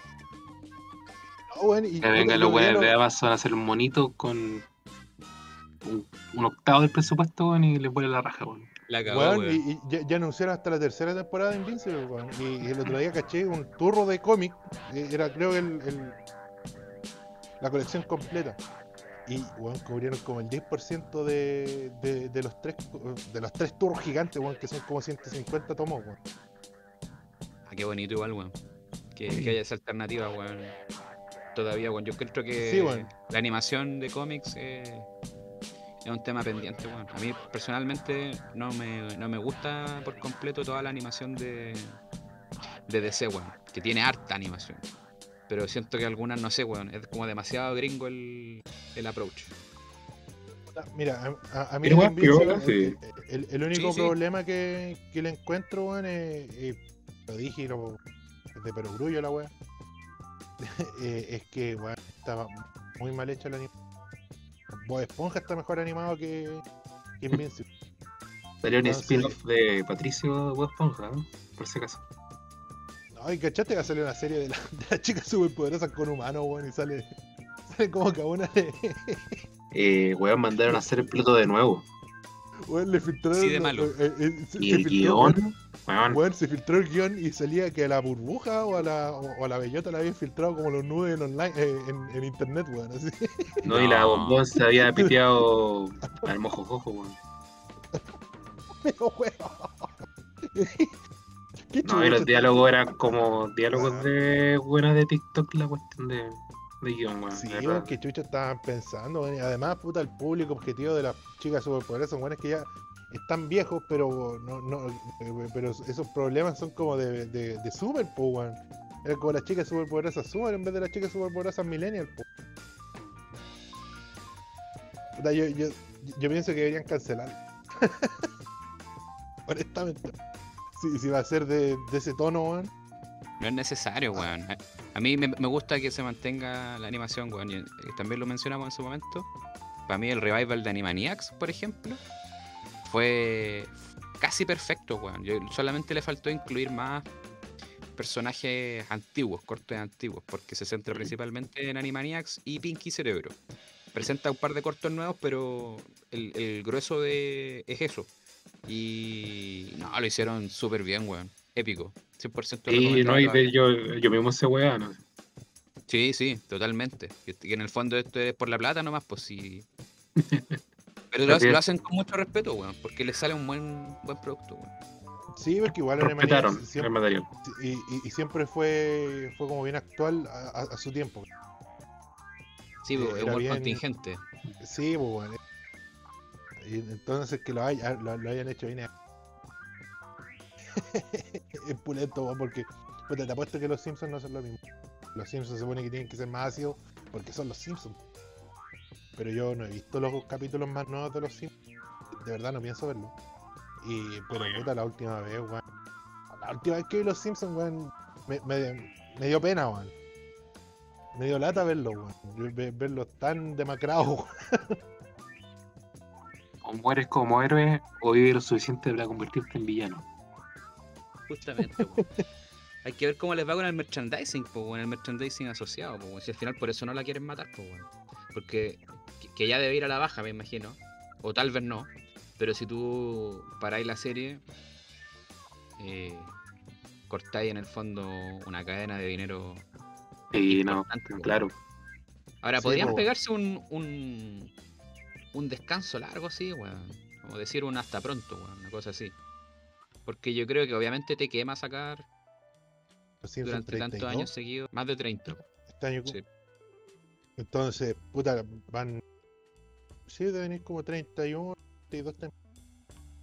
[SPEAKER 3] No, weón, y-
[SPEAKER 4] Que vengan
[SPEAKER 3] yo
[SPEAKER 4] los weones de Amazon a hacer un monito con un, un octavo del presupuesto, weón, y les vuelve la raja, weón.
[SPEAKER 5] La cagó,
[SPEAKER 3] weón,
[SPEAKER 5] weón.
[SPEAKER 3] y, y ya, ya anunciaron hasta la tercera temporada de Invincible, weón. Y, y el otro día caché un turro de cómic. eh, Era, creo que el, el- la colección completa. Y, weón, cubrieron como el 10% de, de, de los tres de los tres turros gigantes, weón, que son como 150 tomos, weón.
[SPEAKER 5] Ah, qué bonito igual, weón. Que, que haya esa alternativa, weón. Todavía, weón. Yo encuentro que
[SPEAKER 3] Sí,
[SPEAKER 5] la animación de cómics eh, es un tema pendiente, weón. A mí personalmente no me, no me gusta por completo toda la animación de, de DC, weón. Que tiene harta animación. Pero siento que algunas, no sé, weón. Es como demasiado gringo el, el approach.
[SPEAKER 3] Mira, a, a- mí
[SPEAKER 4] Pero,
[SPEAKER 3] el
[SPEAKER 4] weón,
[SPEAKER 3] Invincible,
[SPEAKER 4] piola, sí.
[SPEAKER 3] el, el- el único
[SPEAKER 5] Sí, sí.
[SPEAKER 3] problema que, que le encuentro, es, eh, lo dije lo, es de perogrullo la weá, eh, es que, weón, estaba muy mal hecha la animación. Bob Esponja está mejor animado que, que Invincible.
[SPEAKER 4] Salió un spin-off de Patricio Bob Esponja, ¿no? Por si acaso.
[SPEAKER 3] No, y cachaste que va a salir una serie de, la- de las chicas superpoderosas con humanos, weón, y sale, sale como que a una le,
[SPEAKER 4] Eh, weón, mandaron a hacer el piloto de nuevo.
[SPEAKER 3] Weón, le filtraron.
[SPEAKER 5] Sí, de malo.
[SPEAKER 3] eh, eh, se-
[SPEAKER 4] Y
[SPEAKER 3] se
[SPEAKER 4] el
[SPEAKER 3] filtró,
[SPEAKER 4] guion, Weón,
[SPEAKER 3] se filtró el guion y salía que a la burbuja o a la, o, o a la bellota la habían filtrado como los nubes en online, eh, en, en internet, weón, así.
[SPEAKER 4] no, y la bombón se había piteado al mojo jojo, weón.
[SPEAKER 3] Pero, weón. Qué
[SPEAKER 4] No, y los diálogos eran como diálogos
[SPEAKER 3] Ah.
[SPEAKER 4] de buenas de TikTok, la cuestión de, de guion, weón.
[SPEAKER 3] Sí, weón, que chucha estaban pensando, weón, y además, puta, el público objetivo de las chicas superpoderosas son weones que ya están viejos, pero no, no, eh, pero esos problemas son como de, de, de super, po, weón. Era como las chicas superpoderosas super en vez de las chicas superpoderosas millennial, po. Puta, yo, yo, yo pienso que deberían cancelar. Honestamente. Si, si va a ser de, de ese tono, weón.
[SPEAKER 5] No es necesario, weón. A- mí me, me gusta que se mantenga la animación, weón. Eh, también lo mencionamos en su momento. Para mí el revival de Animaniacs, por ejemplo, fue casi perfecto, weón. Yo solamente le faltó incluir más personajes antiguos, cortes antiguos, porque se centra principalmente en Animaniacs y Pinky Cerebro. Presenta un par de cortos nuevos, pero el, el grueso de es eso. Y no, lo hicieron súper bien, weón. Épico. 100%
[SPEAKER 4] Sí, no, y de- yo, yo mismo ese weón, ¿no?
[SPEAKER 5] Sí, sí, totalmente. Que, que en el fondo esto es por la plata nomás, pues sí. Pero lo,
[SPEAKER 4] es.
[SPEAKER 5] hacen con mucho respeto, weón, porque les sale un buen buen producto, weón.
[SPEAKER 3] Sí, porque igual
[SPEAKER 4] Respetaron el
[SPEAKER 3] siempre,
[SPEAKER 4] material.
[SPEAKER 3] y, y- y siempre fue, fue como bien actual a, a- a su tiempo.
[SPEAKER 5] Sí,
[SPEAKER 3] Eh,
[SPEAKER 5] pues,
[SPEAKER 3] era
[SPEAKER 5] humor
[SPEAKER 3] bien-
[SPEAKER 5] contingente.
[SPEAKER 3] Sí, pues bueno. Y entonces que lo, haya- lo, lo hayan hecho bien es pulento, porque puta, te apuesto que los Simpsons no son lo mismo. Los Simpsons se supone que tienen que ser más ácidos porque son los Simpsons. Pero yo no he visto los capítulos más nuevos de los Simpsons. De verdad no pienso verlo. Y pero puta, la última vez, weón. La última vez que vi los Simpsons, weón, me, me, me dio pena, weón. Me dio lata verlo, weón. Ver- Verlos tan demacrados, weón.
[SPEAKER 4] O mueres como héroe o vives lo suficiente para convertirte en villano.
[SPEAKER 5] Justamente. Hay que ver cómo les va con el merchandising, pues, con el merchandising asociado, pues, si al final por eso no la quieren matar, pues, weón. Porque que, ya debe ir a la baja, me imagino. O tal vez no. Pero si tú paráis la serie, eh, cortáis en el fondo una cadena de dinero.
[SPEAKER 4] Y no,
[SPEAKER 5] importante,
[SPEAKER 4] claro.
[SPEAKER 5] Ahora,
[SPEAKER 3] Sí,
[SPEAKER 5] podrían
[SPEAKER 3] po.
[SPEAKER 5] pegarse un, un, un descanso largo, así, weón. Como decir un hasta pronto, weón. Una cosa así. Porque yo creo que obviamente te quema sacar durante tantos
[SPEAKER 3] 32,
[SPEAKER 5] años seguidos. Más de 30.
[SPEAKER 3] Este año,
[SPEAKER 5] Sí.
[SPEAKER 3] Entonces, puta, van. Sí, deben ir como 31, 32 tem-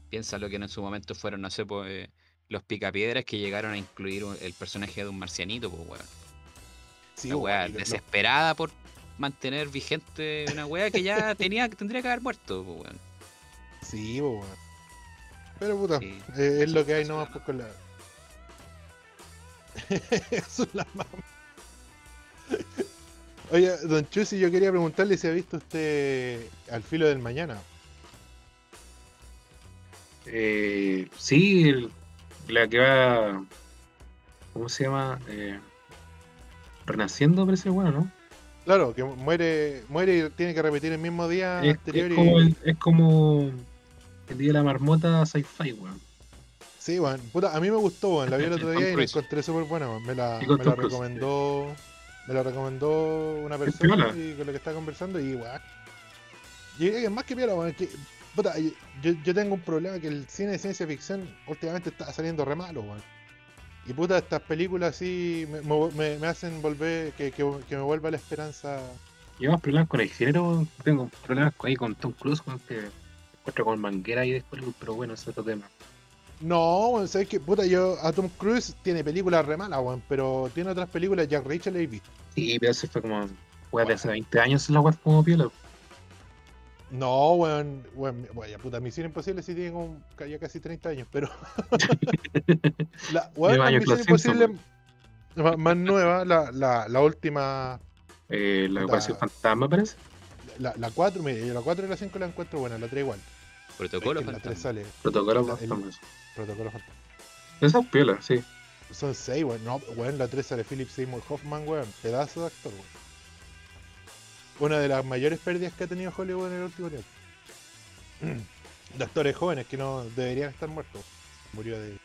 [SPEAKER 5] Piensa lo que en su momento fueron, no sé, pues, eh, los picapiedras que llegaron a incluir un- el personaje de un marcianito, pues, weón.
[SPEAKER 3] Sí,
[SPEAKER 5] Una weá
[SPEAKER 3] lo-
[SPEAKER 5] desesperada por mantener vigente una weá que ya tenía, tendría que haber muerto, pues, weón.
[SPEAKER 3] Sí, po, weón. Pero puta,
[SPEAKER 5] Sí.
[SPEAKER 3] eh, es lo que hay nomás
[SPEAKER 5] la
[SPEAKER 3] pues, con la. Eso es la mamá. Oye, don Chusi, yo quería preguntarle si ha visto usted Al filo del mañana.
[SPEAKER 4] Eh, sí, el- la que va. ¿Cómo se llama? Eh, Renaciendo, parece bueno, ¿no?
[SPEAKER 3] Claro, que muere muere y tiene que repetir el mismo día
[SPEAKER 4] Es,
[SPEAKER 3] anterior.
[SPEAKER 4] es
[SPEAKER 3] y-
[SPEAKER 4] como es como el día de la marmota sci-fi, weón.
[SPEAKER 3] Sí, weón. Puta, a mí me gustó, weón. La vi el otro día y la encontré súper buena, weón. Me la,
[SPEAKER 4] Y
[SPEAKER 3] me la recomendó. Me la recomendó una persona y con la que estaba conversando y weón. Que es más que piola, weón. es que, puta, yo, yo tengo un problema que el cine de ciencia ficción últimamente está saliendo re malo, weón. Y puta, estas películas así me, me- hacen volver, que, que, que me vuelva la esperanza.
[SPEAKER 4] Llevamos problemas con el género, weón. tengo problemas ahí con Tom Cruise, weón, que encuentro con manguera y después, pero bueno, es otro tema.
[SPEAKER 3] No, weón, sabes que puta, yo a Tom Cruise tiene películas re malas, weón, pero tiene otras películas, Jack Reacher la he visto.
[SPEAKER 4] Sí, pero eso fue como, weón, de hace 20 años la weón como piola.
[SPEAKER 3] No, weón, weón, ya puta, Misión Imposible sí tiene como ya casi 30 años, pero. la, weón, la Misión Imposible más, más nueva, la, la, la última,
[SPEAKER 4] Eh, la ecuación fantasma, parece.
[SPEAKER 3] la, la 4, mire, yo la 4 y la 5 la encuentro buena, la 3 igual.
[SPEAKER 5] Protocolo
[SPEAKER 3] Es que la 3
[SPEAKER 5] fantasma.
[SPEAKER 3] sale,
[SPEAKER 4] Protocolo fantasma.
[SPEAKER 3] protocolo fantasma.
[SPEAKER 4] Esa es piola, sí.
[SPEAKER 3] Son 6, weón, no, weón, la 3 sale Philip Seymour Hoffman, weón, pedazo de actor, weón. Una de las mayores pérdidas que ha tenido Hollywood en el último tiempo. De actores jóvenes que no deberían estar muertos. Murió de.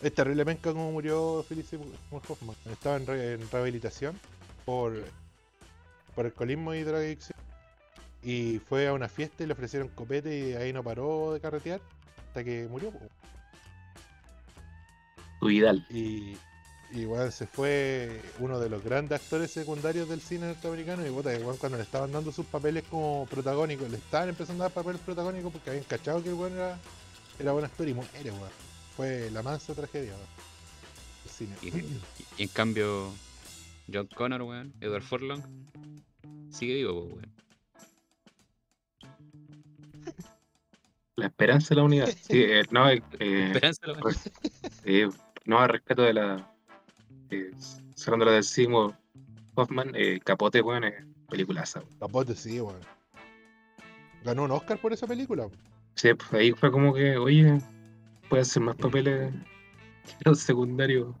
[SPEAKER 3] Es terrible penca como murió Philip Seymour Hoffman. Estaba en, re- en rehabilitación por, por alcoholismo y drogadicción. Y fue a una fiesta y le ofrecieron copete y ahí no paró de carretear hasta que murió. Y, y weón, se fue uno de los grandes actores secundarios del cine norteamericano. Y puta, weón, cuando le estaban dando sus papeles como protagónicos, le estaban empezando a dar papeles protagónicos porque habían cachado que el weón era, era buen actor y muere, weón. Fue la mansa tragedia, weón. El cine.
[SPEAKER 5] Y, y en cambio, John Connor, weón, Edward Furlong, sigue vivo, weón.
[SPEAKER 4] La esperanza de la unidad. Sí, eh, no, eh, eh,
[SPEAKER 5] Esperanza la weón.
[SPEAKER 4] eh, no al rescato de la. Eh, sacándola del Seymour Hoffman, eh, Capote, weón, es peliculaza. weón.
[SPEAKER 3] Capote, sí, weón. Ganó un Oscar por esa película.
[SPEAKER 4] Sí, pues ahí fue como que, oye, puede hacer más papeles que los secundarios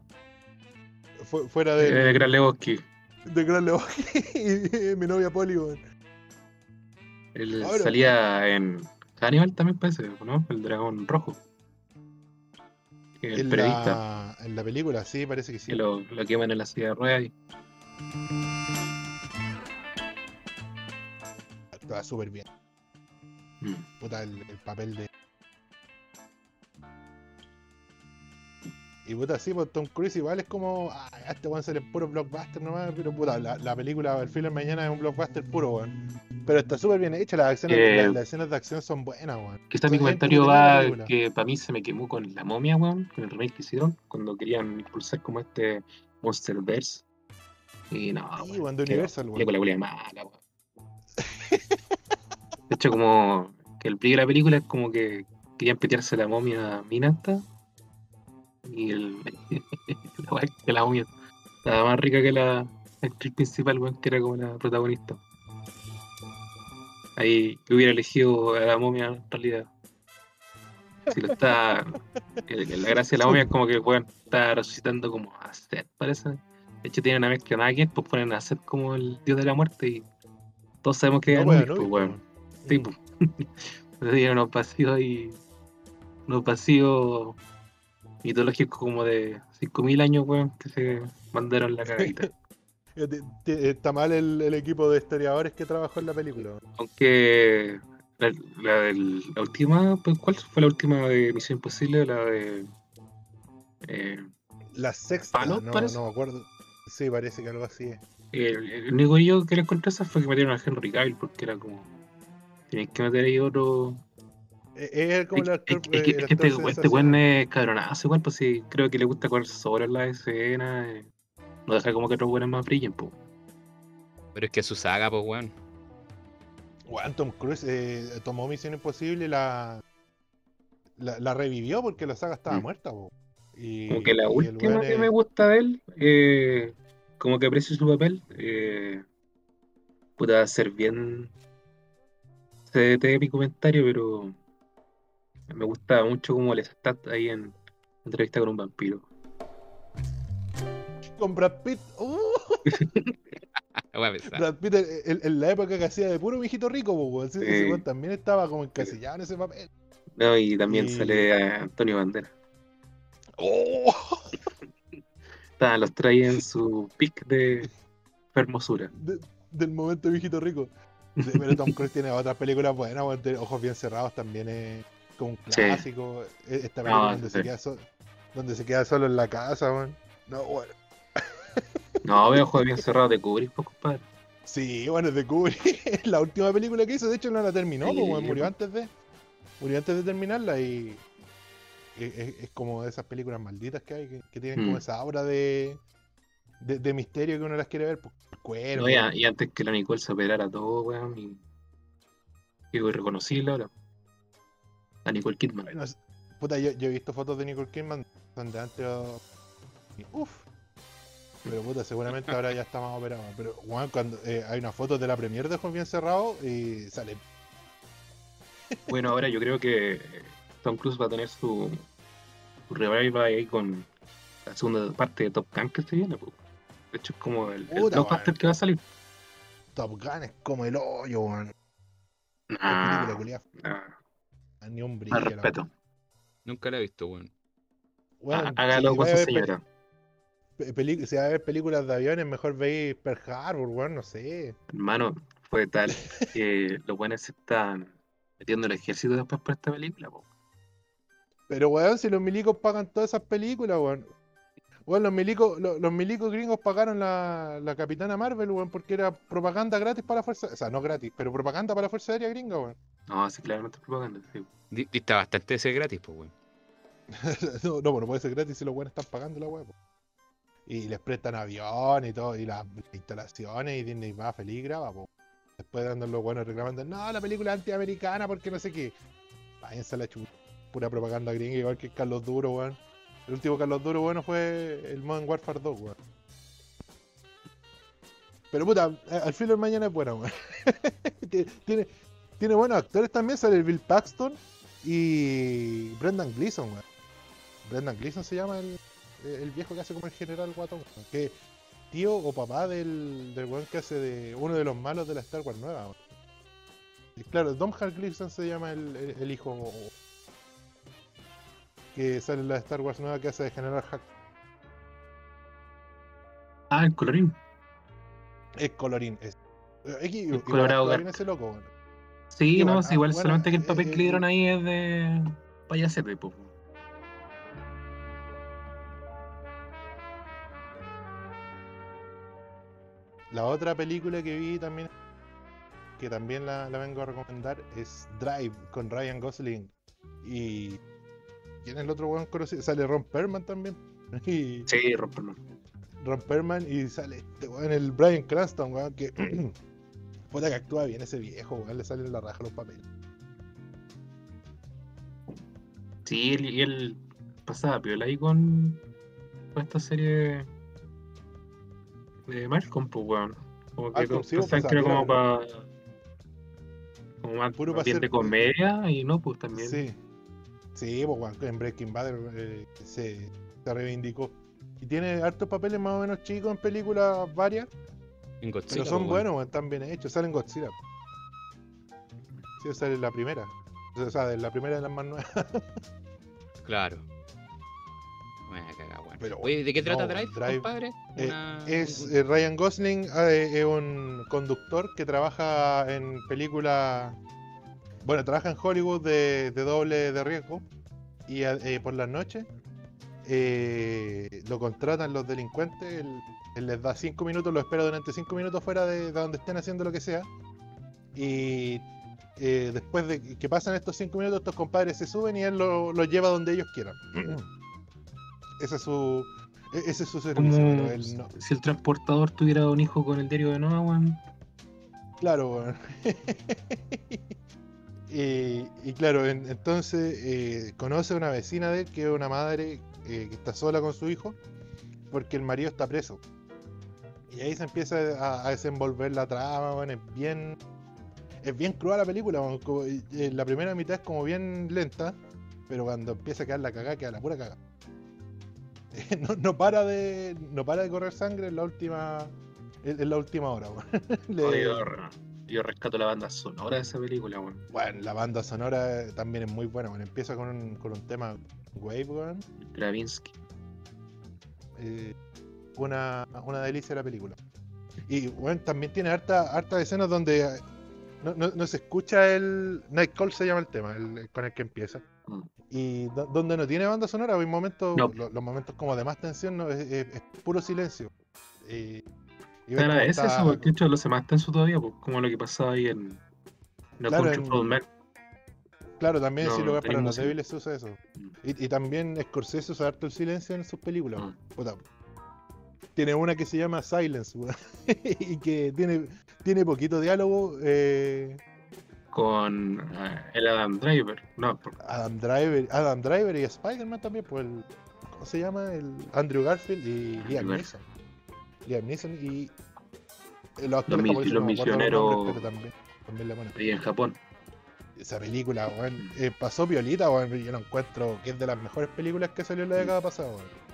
[SPEAKER 3] Fu- fuera
[SPEAKER 4] de,
[SPEAKER 3] de,
[SPEAKER 4] Gran Lebowski.
[SPEAKER 3] de Gran Lebowski y mi novia Polly, weón.
[SPEAKER 4] Él
[SPEAKER 3] Ahora-
[SPEAKER 4] salía en Hannibal también parece, ¿no? El dragón rojo. El
[SPEAKER 3] En
[SPEAKER 4] periodista.
[SPEAKER 3] la, en la película, sí, parece que sí.
[SPEAKER 4] Que lo, lo queman en la silla de ruedas y
[SPEAKER 3] Actúa súper bien.
[SPEAKER 4] mm,
[SPEAKER 3] Puta, el, el papel de. Y puta, sí, pues Tom Cruise igual es como. Ah, este weón sale en puro blockbuster nomás, pero puta, la, la película El film mañana es un blockbuster puro, weón. Pero está súper bien hecha, las, acciones,
[SPEAKER 4] Eh,
[SPEAKER 3] las, las escenas de acción son buenas, weón.
[SPEAKER 4] Quizá mi
[SPEAKER 3] Es
[SPEAKER 4] comentario
[SPEAKER 3] la
[SPEAKER 4] va que para mí se me quemó con la momia, weón, con el remake que hicieron, cuando querían impulsar como este Monsterverse. Y no,
[SPEAKER 3] Sí,
[SPEAKER 4] weón, qué
[SPEAKER 3] Universal, weón.
[SPEAKER 4] película culia mala, weón. De hecho, como que el brillo de la película es como que querían petearse la momia minanta. Y el, la que la momia estaba más rica que la actriz principal, weón, que era como la protagonista. Ahí yo hubiera elegido a la momia en realidad. Si lo está. el- el- La gracia de la momia es como que el weón está resucitando como a Seth, parece. De hecho, tiene una mezcla que ver, pues ponen a Seth como el dios de la muerte y todos sabemos que es
[SPEAKER 3] No, weón,
[SPEAKER 4] pues weón.
[SPEAKER 3] weón.
[SPEAKER 4] Sí,
[SPEAKER 3] Mm.
[SPEAKER 4] pues. Unos vacíos y. unos vacíos mitológicos como de 5000 años, weón, que se mandaron la cagadita.
[SPEAKER 3] Eh, Está mal el, el equipo de historiadores que trabajó en la película.
[SPEAKER 4] Aunque la, la, la última, pues, ¿cuál fue la última de Misión Imposible? La de. eh,
[SPEAKER 3] La sexta,
[SPEAKER 4] ¿Palo,
[SPEAKER 3] no,
[SPEAKER 4] parece?
[SPEAKER 3] no me acuerdo. Sí, parece que algo así es.
[SPEAKER 4] el, el único yo que le encontré esa fue que metieron a Henry Cavill porque era como. Tenían que meter ahí otro.
[SPEAKER 3] Eh, Es como
[SPEAKER 4] Es,
[SPEAKER 3] el
[SPEAKER 4] es-
[SPEAKER 3] actor.
[SPEAKER 4] es que
[SPEAKER 3] el
[SPEAKER 4] este,
[SPEAKER 3] actor
[SPEAKER 4] este weón
[SPEAKER 3] sensacional.
[SPEAKER 4] es cabronazo, igual, pues sí, creo que le gusta correr solo en la escena. eh, no deja como que otros buenos más brillen, pues.
[SPEAKER 5] Pero es que su saga, pues, weón.
[SPEAKER 3] Weón, Tom Cruise eh, tomó Misión Imposible y la, la, la revivió porque la saga estaba
[SPEAKER 4] Mm.
[SPEAKER 3] muerta. po. Y,
[SPEAKER 4] Como que la última que
[SPEAKER 3] es-
[SPEAKER 4] me gusta de él, eh, como que aprecio su papel, eh, puta, ser bien CDT mi comentario, pero me gusta mucho como el stat ahí en entrevista con un vampiro.
[SPEAKER 3] con Brad Pitt. ¡uh!
[SPEAKER 5] Voy a pensar.
[SPEAKER 3] Brad Pitt en, la época que hacía de puro viejito rico. Ese, también estaba como encasillado en ese papel.
[SPEAKER 4] No, y también
[SPEAKER 3] Y-
[SPEAKER 4] sale a Antonio Banderas.
[SPEAKER 3] ¡Oh!
[SPEAKER 4] Los trae en su pic de hermosura.
[SPEAKER 3] De- del momento de viejito rico. Pero Tom Cruise tiene otras películas buenas, Ojos bien cerrados también es como un
[SPEAKER 4] Sí.
[SPEAKER 3] clásico. E- Esta película
[SPEAKER 4] No,
[SPEAKER 3] donde,
[SPEAKER 4] sí.
[SPEAKER 3] se queda so- donde se queda solo en la casa, weón. No, bueno.
[SPEAKER 4] No, veo juego bien cerrado de Kubrick, pues, compadre.
[SPEAKER 3] Sí, bueno, de Kubrick. La última película que hizo. De hecho, no la terminó,
[SPEAKER 4] Sí,
[SPEAKER 3] pues, murió antes de. Murió antes de terminarla y. Es, es- es como de esas películas malditas que hay, que, que tienen como
[SPEAKER 4] Mm.
[SPEAKER 3] esa aura de, de. de misterio que uno las quiere ver, pues, cuero.
[SPEAKER 4] No, y, a- y antes que la Nicole se operara todo, weón, y. Digo, irreconocible ahora. A Nicole Kidman.
[SPEAKER 3] No puta, yo, yo he visto fotos de Nicole Kidman donde antes. Uf. Pero puta, seguramente ahora ya está más operado. Pero, weón, cuando eh, hay una foto de la premier de Ojos Bien Cerrados y sale.
[SPEAKER 4] Bueno, ahora yo creo que Tom Cruise va a tener su, su revival ahí con la segunda parte de Top Gun que se viene. po. De hecho, es como el, el blockbuster que va a salir.
[SPEAKER 3] Top Gun es como el hoyo, weón.
[SPEAKER 4] Nah,
[SPEAKER 3] ni un brillo. la
[SPEAKER 4] respeto.
[SPEAKER 5] Nunca la he visto, weón.
[SPEAKER 3] weón.
[SPEAKER 4] Há- Hágalo
[SPEAKER 3] si
[SPEAKER 4] con su señora.
[SPEAKER 3] si va a ver películas de aviones, mejor veis Pearl Harbor, weón, no sé.
[SPEAKER 4] Hermano, fue tal que los buenos se están metiendo el ejército después por esta película. po.
[SPEAKER 3] Pero, weón, si los milicos pagan todas esas películas, weón. Weón, los milicos, lo- los, milicos gringos pagaron la, la Capitana Marvel, weón, porque era propaganda gratis para la Fuerza... O sea, no gratis, pero propaganda para la Fuerza Aérea gringa, weón.
[SPEAKER 4] No, así claramente propaganda. sí.
[SPEAKER 5] Di- Dista bastante ese gratis, pues, weón.
[SPEAKER 3] no, no, pues no puede ser gratis si los weones están pagando la weón. Y les prestan aviones y todo, y las instalaciones, y Disney va feliz graba, po. Después andan los buenos reclamando, no, la película antiamericana porque no sé qué. Váyanse a la chuta. Pura propaganda gringa, igual que Carlos Duro, weón. El último Carlos Duro, bueno, fue el Modern Warfare 2, weón. Pero puta, eh, al fin del mañana es buena, weón. Tie- tiene, tiene buenos actores también, sale el Bill Paxton y Brendan Gleeson, weón. Brendan Gleeson se llama el, el viejo que hace como el general guatón, weón, que tío o papá del, del weón que hace de uno de los malos de la Star Wars nueva, weón. Y claro, Domhnall Gleeson se llama el, el- el hijo que sale en la Star Wars nueva que hace de General Hack.
[SPEAKER 4] Ah, el colorín.
[SPEAKER 3] Es colorín, es. eh, es que- igual
[SPEAKER 4] Colorado
[SPEAKER 3] colorín ese loco, weón.
[SPEAKER 4] Sí, no, igual,
[SPEAKER 3] ah,
[SPEAKER 4] solamente que el
[SPEAKER 3] eh,
[SPEAKER 4] papel
[SPEAKER 3] eh, que
[SPEAKER 4] le dieron ahí es de payasete, pues.
[SPEAKER 3] La otra película que vi también, que también la, vengo a recomendar, es Drive con Ryan Gosling. Y. ¿Quién es el otro weón conocido? Sale Ron Perman también.
[SPEAKER 4] Sí, Ron Perman.
[SPEAKER 3] Ron Perman y sale este weón, el Brian Cranston, weón, que Puta que actúa bien ese viejo, weón, le salen la raja los papeles.
[SPEAKER 4] Sí, él- y él pasaba piola ahí con, con esta serie de Malcolm, pues, weón. Como que
[SPEAKER 3] Malcolm, sí, pues,
[SPEAKER 4] era
[SPEAKER 3] pasaba
[SPEAKER 4] como para. Como más
[SPEAKER 3] Puro pa'
[SPEAKER 4] bien de comedia y no, pues también.
[SPEAKER 3] Sí. Sí, pues weón, en Breaking Bad eh, se, se reivindicó. Y tiene hartos papeles más o menos chicos en películas varias,
[SPEAKER 5] En Godzilla,
[SPEAKER 3] pero son buenos, están bien hechos. Salen Godzilla. Sí, sale la primera. O sea, la primera de las más nuevas.
[SPEAKER 5] Claro. Weón.
[SPEAKER 3] Pero,
[SPEAKER 5] Oye, ¿de qué trata
[SPEAKER 3] no,
[SPEAKER 5] Drive,
[SPEAKER 3] Drive,
[SPEAKER 5] compadre?
[SPEAKER 3] Eh,
[SPEAKER 5] Una-
[SPEAKER 3] es eh, Ryan Gosling, eh, es un conductor que trabaja en películas. Bueno, trabaja en Hollywood de, de doble de riesgo. Y por las noches lo contratan los delincuentes. Él les da cinco minutos, lo espera durante cinco minutos fuera de, de donde estén haciendo lo que sea. Y eh, después de que pasan estos cinco minutos, estos compadres se suben y él lo- los lleva donde ellos quieran. ese es su. e- Ese es su servicio.
[SPEAKER 4] Como
[SPEAKER 3] pero él no-
[SPEAKER 4] si el transportador tuviera un hijo con el diario de Noah, weón.
[SPEAKER 3] Claro, weón. y, y claro, en- entonces eh, conoce a una vecina de él que es una madre eh, que está sola con su hijo porque el marido está preso. Y ahí se empieza a, a desenvolver la trama, weón, es bien. Es bien cruda la película, como- y la primera mitad es como bien lenta, pero cuando empieza a quedar la cagada, queda la pura cagada. No, no para de. no para de correr sangre en la última. En, en la última hora. Le-
[SPEAKER 4] Oye, yo, rescato la banda sonora de esa película, weón.
[SPEAKER 3] Bueno, la banda sonora también es muy buena. Bueno, empieza con un, con un tema Wave, weón.
[SPEAKER 4] Gravinsky.
[SPEAKER 3] eh, una, una delicia la película. Y bueno, también tiene harta, harta escenas donde eh, no, no- no se escucha el. Night Call se llama el tema, el, con el que empieza.
[SPEAKER 4] Mm.
[SPEAKER 3] Y do- donde no tiene banda sonora, hay momentos,
[SPEAKER 4] No.
[SPEAKER 3] lo- los, momentos como de más tensión, no, es, es- es puro silencio. Y, y cómo
[SPEAKER 4] agradece
[SPEAKER 3] está-
[SPEAKER 4] eso, porque hecho lo hace más tenso todavía, pues, como lo que pasaba ahí en No
[SPEAKER 3] Claro, en-. Claro, también si lo ves para los débiles se usa eso. Y, y también Scorsese usa harto el silencio en sus películas.
[SPEAKER 4] Mm.
[SPEAKER 3] Puta. Tiene una que se llama Silence, weón, y que tiene, tiene poquito diálogo. eh,
[SPEAKER 4] Con eh, el Adam Driver. No, por-
[SPEAKER 3] Adam Driver, Adam Driver y Spider-Man también, pues el, ¿cómo se llama? El Andrew Garfield y Liam. Neeson. Liam Neeson y los, actores no
[SPEAKER 4] misioneros-
[SPEAKER 3] nombres, pero también, también le ponen.
[SPEAKER 4] ahí en Japón.
[SPEAKER 3] Esa película, weón, eh, pasó violita, weón, yo lo encuentro que es de las mejores películas que salió en la década pasada, weón.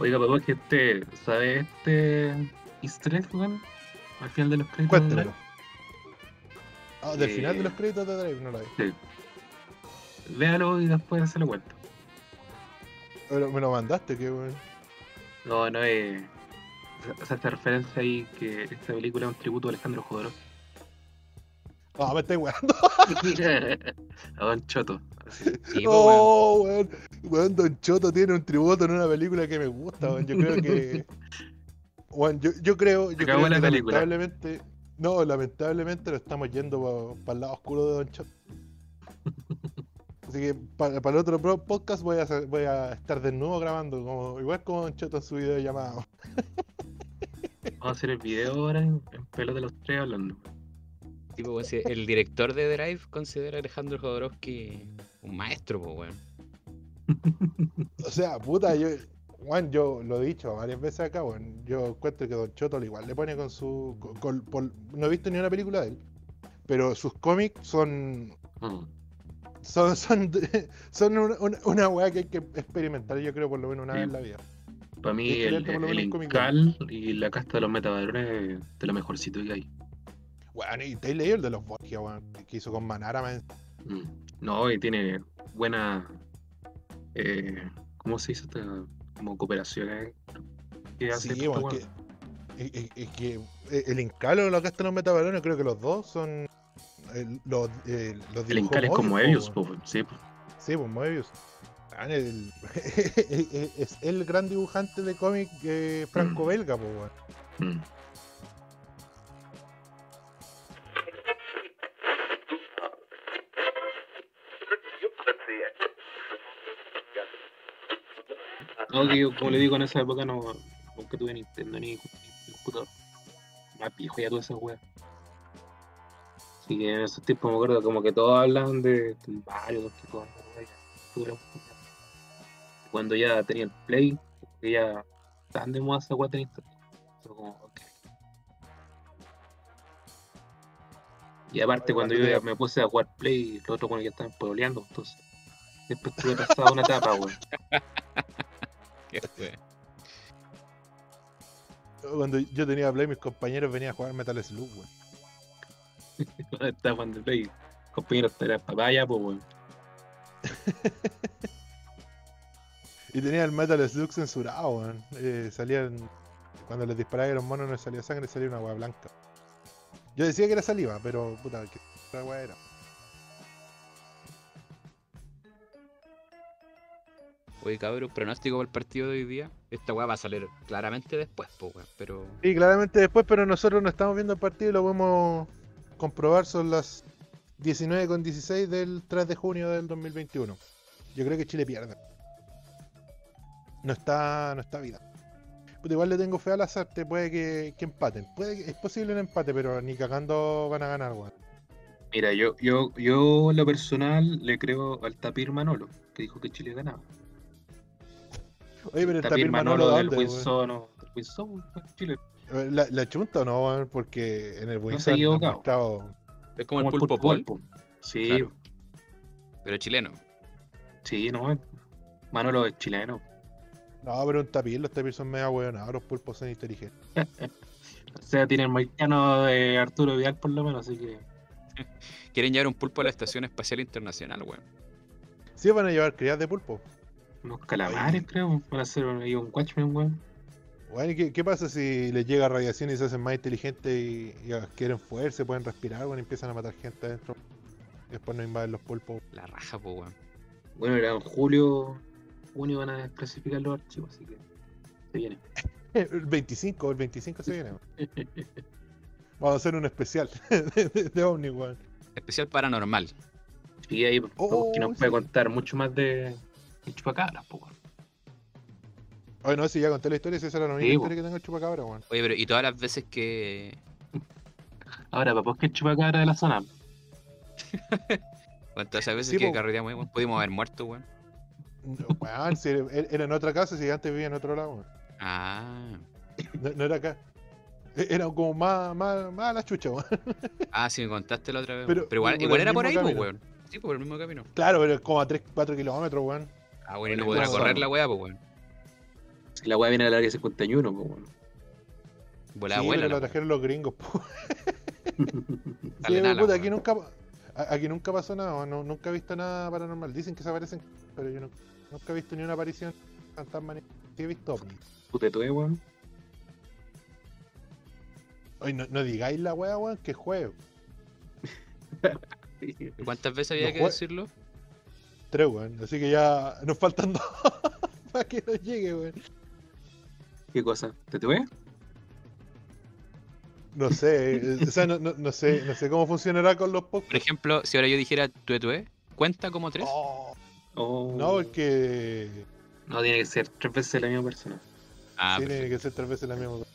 [SPEAKER 4] Oiga, papá, que este, ¿sabe este easter egg, weón? Al final de los créditos. de
[SPEAKER 3] Cuéntamelo. Ah, del
[SPEAKER 4] Eh,
[SPEAKER 3] final de los créditos de Drive, no lo vi.
[SPEAKER 4] Sí. Véalo y después se lo cuento.
[SPEAKER 3] Pero me lo mandaste, que weón.
[SPEAKER 4] No, no es. O sea, esta referencia ahí que esta película es un tributo a Alejandro Jodorowsky.
[SPEAKER 3] Ah, me estoy weando.
[SPEAKER 4] a Don Choto.
[SPEAKER 5] Sí.
[SPEAKER 3] Oh, weón. Weón, Don Choto tiene un tributo en una película que me gusta, weón. Yo creo que. Weón, yo, yo creo, yo creo
[SPEAKER 4] la
[SPEAKER 3] que
[SPEAKER 4] película.
[SPEAKER 3] lamentablemente. No, lamentablemente lo estamos yendo para el lado oscuro de Don Choto. Así que para, el otro podcast voy a, hacer- voy a estar desnudo grabando, como, igual como Don Choto en su video llamado.
[SPEAKER 4] Vamos a hacer el video ahora en, en pelota los tres hablando.
[SPEAKER 5] Sí, pues, sí, el director de Drive considera a Alejandro Jodorowsky un maestro, pues, weón.
[SPEAKER 3] O sea, puta, yo, Juan, yo lo he dicho varias veces acá, weón. Yo encuentro que Don Choto igual le pone con su. con- con- por- no he visto ni una película de él, pero sus cómics son.
[SPEAKER 4] Mm.
[SPEAKER 3] Son, son, son una, una, una weá que hay que experimentar, yo creo, por lo menos una
[SPEAKER 4] Sí.
[SPEAKER 3] vez en la vida.
[SPEAKER 4] Para mí, el, el Incal y la casta de los metavalores es de lo mejorcito que hay.
[SPEAKER 3] Weón, y te he leído el de los Borgia, que hizo con Manara, man.
[SPEAKER 4] Mm. No, y tiene buena. Eh, ¿Cómo se dice esta? Como cooperación que hace
[SPEAKER 3] Sí,
[SPEAKER 4] este
[SPEAKER 3] weón. que, es, que eh, el Incalo la Casta de los Metabalones, creo que los dos son. eh, los, eh, los
[SPEAKER 4] El
[SPEAKER 3] dibujó
[SPEAKER 4] Incal es como
[SPEAKER 3] Moebius, po,
[SPEAKER 4] sí. po.
[SPEAKER 3] Sí, pues Moebius. El- es el gran dibujante de cómic eh, franco-belga, pues, weón.
[SPEAKER 4] Mm. No, que como le digo, en esa época no, nunca tuve Nintendo ni, computador. Más viejo ya toda esa wea. Así que en esos tiempos me acuerdo como que todos hablaban de tuve oportunidad. Cuando ya tenía el Play, que ya estaban de moda esa wea de Nintendo. Como, ok. Y aparte cuando yo ya me puse a jugar Play, los otros bueno ya estaban poleando, entonces después tuve pasado una etapa, weón.
[SPEAKER 3] Cuando yo tenía Play, mis compañeros venían a jugar Metal Slug, weón.
[SPEAKER 4] Estaba jugando el Play. Compañero, esta era papaya, pues, weón.
[SPEAKER 3] Y tenía el Metal Slug censurado, weón. Eh, salían. Cuando les disparaba a los monos no salía sangre, salía una agua blanca. Yo decía que era saliva, pero puta, que otra weá era.
[SPEAKER 5] Oye, cabrón, pronóstico para el partido de hoy día. Esta weá va a salir claramente después, po. Pero.
[SPEAKER 3] Y claramente después, pero nosotros no estamos viendo el partido y lo podemos comprobar. Son las 19 con 16 del 3 de junio del 2021. Yo creo que Chile pierde. No está, no está vida. Igual le tengo fe al azar, te puede que, que empaten. Puede que- es posible un empate, pero ni cagando van a ganar, weón.
[SPEAKER 4] Mira, yo, yo, yo en lo personal le creo al Tapir Manolo, que dijo que Chile ganaba.
[SPEAKER 3] Oye, pero el
[SPEAKER 4] Tapir
[SPEAKER 3] Manolo,
[SPEAKER 4] Manolo del no, Winsor, weón, Chile.
[SPEAKER 3] ¿La, la chunta o no? Porque en el
[SPEAKER 4] se ha
[SPEAKER 3] Winsor han
[SPEAKER 4] equivocado.
[SPEAKER 3] mostrado-
[SPEAKER 5] Es como el pulpo pol,
[SPEAKER 4] po. Sí,
[SPEAKER 5] Claro. pero chileno.
[SPEAKER 4] sí, no, Manolo es chileno.
[SPEAKER 3] No, pero un tapir, los tapir son medio weonados, los pulpos son inteligentes.
[SPEAKER 4] O sea, tiene el moicano de Arturo Vidal por lo menos, así que
[SPEAKER 5] Quieren llevar un pulpo a la Estación Espacial Internacional, weón.
[SPEAKER 3] Sí, van a llevar crías de pulpo.
[SPEAKER 4] Unos calamares, creo, van a hacer ahí un Watchmen, weón.
[SPEAKER 3] Bueno, ¿y qué, qué pasa si les llega radiación y se hacen más inteligentes y, y adquieren fuerza, pueden respirar, bueno, empiezan a matar gente adentro? Y después no invaden los pulpos.
[SPEAKER 5] La raja, po, weón.
[SPEAKER 4] Bueno, era en julio, junio van a desclasificar los archivos, así que se viene.
[SPEAKER 3] El 25, el 25 se viene. weón. Vamos a hacer un especial de, de, de Omni, weón.
[SPEAKER 5] Especial paranormal.
[SPEAKER 4] Y ahí
[SPEAKER 3] Oh,
[SPEAKER 4] que nos
[SPEAKER 3] sí.
[SPEAKER 4] puede contar mucho más de el chupacabras, po, weón.
[SPEAKER 3] Oye, no, si ya conté la historia, si esa era la única
[SPEAKER 4] Sí,
[SPEAKER 3] historia que tengo el chupacabra, weón.
[SPEAKER 5] Oye, pero y todas las veces que.
[SPEAKER 4] Ahora, papá, es que el chupacabra de la zona.
[SPEAKER 5] Esas veces
[SPEAKER 3] Sí,
[SPEAKER 5] que
[SPEAKER 3] po.
[SPEAKER 5] carreteamos, weón, pudimos haber muerto, weón.
[SPEAKER 3] No, Weón, si era, era en otra casa, si antes vivía en otro lado, weón.
[SPEAKER 5] Ah.
[SPEAKER 3] No, no era acá. E- Era como más, más, más a la chucha, weón.
[SPEAKER 5] Ah, sí, me contaste la otra vez.
[SPEAKER 3] Pero-.
[SPEAKER 5] Pero, igual, era por ahí,
[SPEAKER 3] camino.
[SPEAKER 5] weón. Sí, por el mismo camino.
[SPEAKER 3] Claro, pero es como a 3, 4 kilómetros, weón.
[SPEAKER 5] Ah, bueno, y no podrá correr la weá, pues, weón.
[SPEAKER 4] Si la weá viene del área 51, po, weón.
[SPEAKER 5] Volada
[SPEAKER 3] sí,
[SPEAKER 5] abuela.
[SPEAKER 3] pero
[SPEAKER 5] la
[SPEAKER 3] lo
[SPEAKER 5] weá.
[SPEAKER 3] trajeron los gringos, po.
[SPEAKER 5] Dale
[SPEAKER 3] Sí,
[SPEAKER 5] nada,
[SPEAKER 3] puta,
[SPEAKER 5] weón.
[SPEAKER 3] aquí nunca, a- aquí nunca pasó nada, no- nunca he visto nada paranormal. Dicen que se aparecen, pero yo no- nunca he visto ni una aparición fantasma ni sí he visto ovnis.
[SPEAKER 4] Puta tú, weón.
[SPEAKER 3] Oye, no, no digáis la wea, weón, que juego.
[SPEAKER 5] ¿Y ¿Cuántas veces había que decirlo?
[SPEAKER 3] Tres, weón. Así que ya nos faltan dos para que nos llegue, weón.
[SPEAKER 4] ¿Qué cosa? ¿Te tuve?
[SPEAKER 3] No sé, eh, o sea, no, no, no sé, no sé cómo funcionará con los
[SPEAKER 5] Por
[SPEAKER 3] podcasts.
[SPEAKER 5] ejemplo, si ahora yo dijera tué tué, ¿cuenta como tres?
[SPEAKER 3] Oh,
[SPEAKER 4] Oh.
[SPEAKER 3] no, porque
[SPEAKER 4] No, tiene que ser tres veces la misma persona.
[SPEAKER 5] ah,
[SPEAKER 3] tiene
[SPEAKER 5] perfecto.
[SPEAKER 3] que ser tres veces la misma cosa.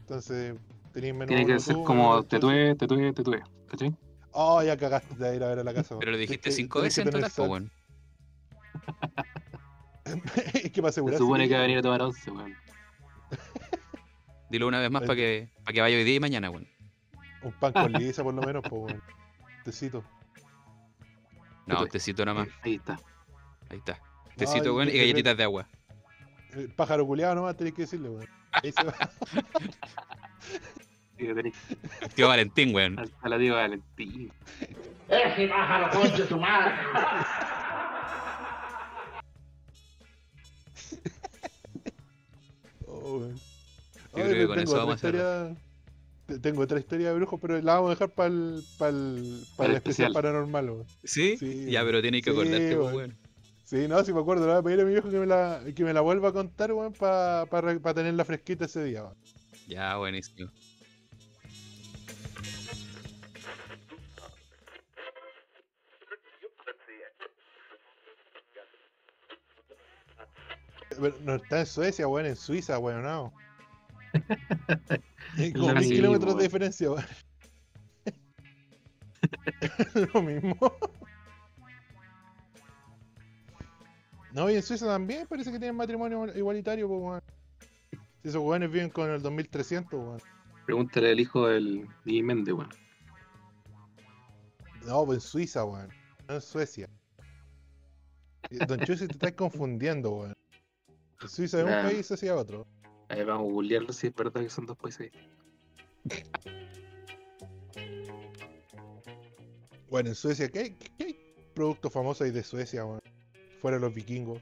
[SPEAKER 3] Entonces, tenéis menos
[SPEAKER 4] Tiene que ser
[SPEAKER 3] tú,
[SPEAKER 4] como te tuve, te tuve, te tuve. ¿Cachai?
[SPEAKER 3] Oh, ya cagaste de ir a ver a la casa.
[SPEAKER 5] Pero lo dijiste cinco veces en total, weón.
[SPEAKER 3] Es que para
[SPEAKER 4] Se
[SPEAKER 3] asegurar.
[SPEAKER 4] supone que va a venir a tomar once, weón.
[SPEAKER 5] Dilo una vez más para que, para que vaya hoy día y mañana, weón.
[SPEAKER 3] Un pan con lisa, por lo menos, pues, weón. Tecito.
[SPEAKER 5] No, tecito nomás.
[SPEAKER 4] Ahí está.
[SPEAKER 5] Ahí está. Tecito, weón, y galletitas de agua.
[SPEAKER 3] El pájaro culiado nomás tenés que decirle, weón. Ahí se va.
[SPEAKER 5] Tío Valentín, weón.
[SPEAKER 4] al- a la diva Valentín.
[SPEAKER 8] Ese pájaro concha tu madre.
[SPEAKER 3] weón.
[SPEAKER 5] Yo creo que con
[SPEAKER 3] tengo
[SPEAKER 5] eso
[SPEAKER 3] otra
[SPEAKER 5] vamos a
[SPEAKER 3] Tengo otra historia de brujos, pero la vamos a dejar para el, para el,
[SPEAKER 4] Para el
[SPEAKER 3] especial paranormal, weón.
[SPEAKER 5] ¿Sí? Ya, pero tienes que acordarte, pues,
[SPEAKER 3] weón.
[SPEAKER 5] weón.
[SPEAKER 3] Sí, no, si me acuerdo, le voy a pedir a mi viejo que me la, que me la vuelva a contar, weón, para tenerla fresquita ese día, weón.
[SPEAKER 5] Ya, buenísimo.
[SPEAKER 3] No está en Suecia, weón, en Suiza, weón, no. Como
[SPEAKER 4] Lo
[SPEAKER 3] mil kilómetros de diferencia, weón. Lo mismo. No, y en Suiza también parece que tienen matrimonio igualitario, pues, weón. Si esos weones viven con el 2300, weón.
[SPEAKER 4] Pregúntale al hijo del Di Méndez, weón.
[SPEAKER 3] No, pues en Suiza, weón. No en Suecia. Don Chusi, te estás confundiendo, weón. Suiza es un país, Suecia es otro.
[SPEAKER 4] A ver, vamos a googlearlo si es verdad que son dos países.
[SPEAKER 3] Bueno, en Suecia, ¿qué, hay- qué hay productos famosos hay de Suecia, weón? Fuera de los vikingos.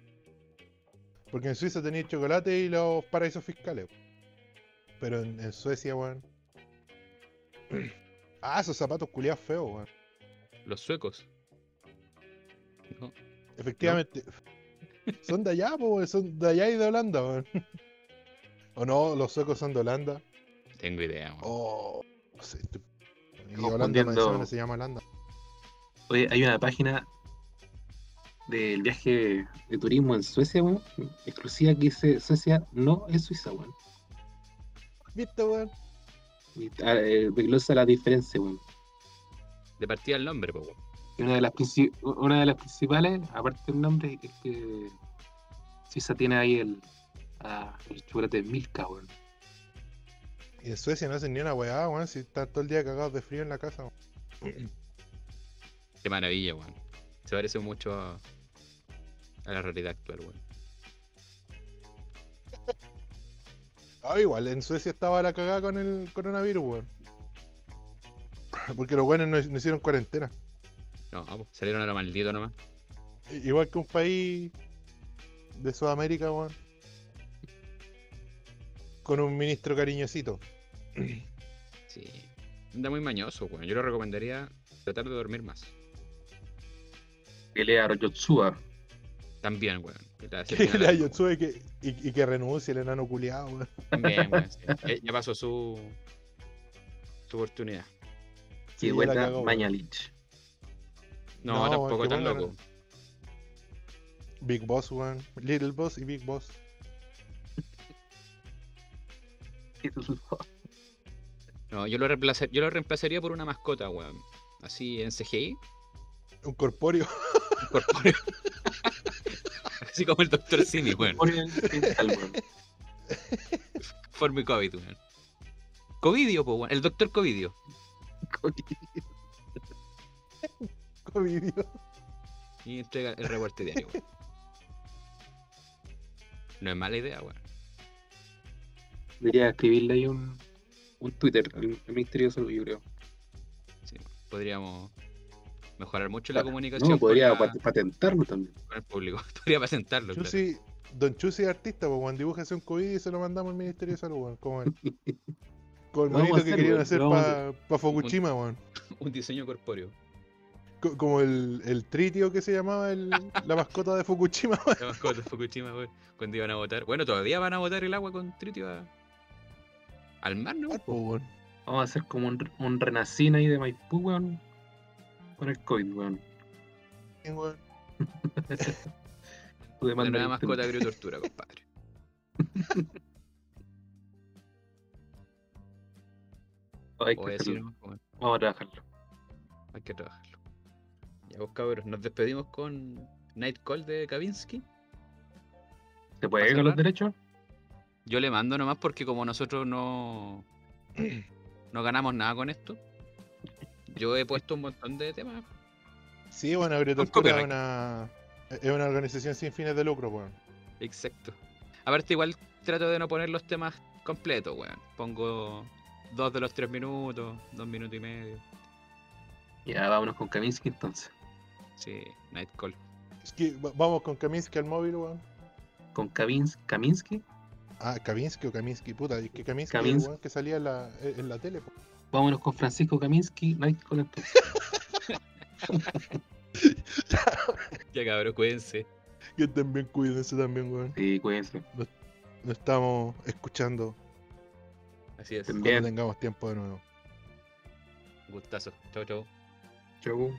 [SPEAKER 3] Porque en Suiza tenía el chocolate y los paraísos fiscales. Pero en, en Suecia, weón. Ah, esos zapatos culiados feos, weón.
[SPEAKER 5] Los suecos. No,
[SPEAKER 3] Efectivamente. Son de allá, po, son de allá y de Holanda, weón. O no, los suecos son de Holanda.
[SPEAKER 5] tengo idea. weón.
[SPEAKER 3] Oh, no sé. Y Holanda no se llama Holanda.
[SPEAKER 4] Oye, hay una página del viaje de turismo en Suecia, weón, exclusiva que dice Suecia no es Suiza, weón.
[SPEAKER 3] ¿Viste, weón?
[SPEAKER 4] Ah, eh, desglosa la diferencia, weón.
[SPEAKER 5] De partida el nombre, pues, weón.
[SPEAKER 4] Una de las una de las principales, aparte del nombre, es que Suiza tiene ahí el, ah, el chocolate Milka, weón.
[SPEAKER 3] Y en Suecia no hacen ni una weá, weón. Si están todo el día cagados de frío en la casa, weón.
[SPEAKER 5] Qué maravilla, weón. Se parece mucho a, a la realidad actual, weón.
[SPEAKER 3] Ah, igual, en Suecia estaba la cagada con el coronavirus, weón. Porque los buenos no, no hicieron cuarentena.
[SPEAKER 5] No, salieron a lo maldito nomás.
[SPEAKER 3] Igual que un país de Sudamérica, weón. Con un ministro cariñosito.
[SPEAKER 5] Sí. Anda muy mañoso, weón. Yo le recomendaría tratar de dormir más.
[SPEAKER 4] Que lea Royotsua.
[SPEAKER 5] También, weón. Que la- se
[SPEAKER 3] Que
[SPEAKER 5] pina
[SPEAKER 3] le
[SPEAKER 5] largo,
[SPEAKER 3] haya
[SPEAKER 5] weón.
[SPEAKER 3] sube que, y, y que renuncie el enano culiado, weón.
[SPEAKER 5] También, weón. sí. Ya- pasó su, su oportunidad.
[SPEAKER 3] Sí, weón.
[SPEAKER 4] Mañalich.
[SPEAKER 5] No,
[SPEAKER 3] No,
[SPEAKER 5] tampoco tan loco.
[SPEAKER 3] Big Boss, weón. Little Boss y Big Boss.
[SPEAKER 5] No, yo lo, yo lo reemplazaría por una mascota, weón. Así en CGI.
[SPEAKER 3] Un corpóreo.
[SPEAKER 5] un corpóreo. Así como el Dr. Simi, weón.
[SPEAKER 4] Weón.
[SPEAKER 5] Formi COVID, weón. Covidio, po, weón. El Dr. Covidio.
[SPEAKER 3] Covidio.
[SPEAKER 5] Y entrega el reporte diario, weón. No es mala idea, weón.
[SPEAKER 4] Debería escribirle ahí un, un Twitter al, al Ministerio de Salud, yo creo.
[SPEAKER 5] Sí, podríamos mejorar mucho la
[SPEAKER 4] Pa-
[SPEAKER 5] comunicación
[SPEAKER 4] No, podría
[SPEAKER 5] con, la-
[SPEAKER 4] patentarlo también.
[SPEAKER 5] con el público. Podría patentarlo, claro.
[SPEAKER 3] Chusi, Don Chusi es artista, pues, weón. Dibújese un COVID y se lo mandamos al Ministerio de Salud, weón. Como el, como el monito que querían hacer para
[SPEAKER 4] a
[SPEAKER 3] Fukushima, weón.
[SPEAKER 5] Un diseño corpóreo.
[SPEAKER 3] Co- Como el, el tritio que se llamaba el, la mascota de Fukushima.
[SPEAKER 5] La mascota de Fukushima, weón. Cuando iban a votar. Bueno, todavía van a votar el agua con tritio a- al mar, ¿no?
[SPEAKER 3] Pues.
[SPEAKER 4] Vamos a hacer como un, un renacín ahí de Maipú, weón. Con el COVID, weón.
[SPEAKER 3] Bien, weón.
[SPEAKER 4] Tu
[SPEAKER 5] La nueva
[SPEAKER 4] de
[SPEAKER 5] mascota
[SPEAKER 4] internet.
[SPEAKER 5] agritortura, compadre.
[SPEAKER 4] Hay que
[SPEAKER 5] decir, weón,
[SPEAKER 4] Vamos a trabajarlo.
[SPEAKER 5] hay que trabajarlo. Vos cabros, nos despedimos con Night Call de Kavinsky.
[SPEAKER 4] ¿Se puede
[SPEAKER 5] ¿Para
[SPEAKER 4] con los derechos?
[SPEAKER 5] Yo le mando nomás porque como nosotros no, no ganamos nada con esto, yo he puesto un montón de temas.
[SPEAKER 3] Sí, bueno, Agricultura es una, es una organización sin fines de lucro, weón.
[SPEAKER 5] Exacto. Aparte igual trato de no poner los temas completos, weón. Pongo dos de los tres minutos, dos minutos y medio.
[SPEAKER 4] Ya, vámonos con Kaminsky entonces.
[SPEAKER 5] Sí, Night Call.
[SPEAKER 3] Es que va- vamos con Kaminsky al móvil, weón.
[SPEAKER 4] Con Kavins, Kaminsky.
[SPEAKER 3] Ah, Kaminsky o Kaminsky, puta, es que Kaminsky es
[SPEAKER 4] Kamins-
[SPEAKER 3] el weón que salía en la, en la tele, po.
[SPEAKER 4] Vámonos con Francisco Kaminsky, Nightcall entonces.
[SPEAKER 5] Ya cabros, cuídense.
[SPEAKER 3] Que estén bien, cuídense también, weón.
[SPEAKER 4] Sí, cuídense.
[SPEAKER 3] Nos estamos escuchando
[SPEAKER 5] Así es.
[SPEAKER 3] Cuando
[SPEAKER 4] Bien.
[SPEAKER 3] tengamos tiempo de nuevo.
[SPEAKER 5] Gustazo. Chau, chau.
[SPEAKER 4] Chau.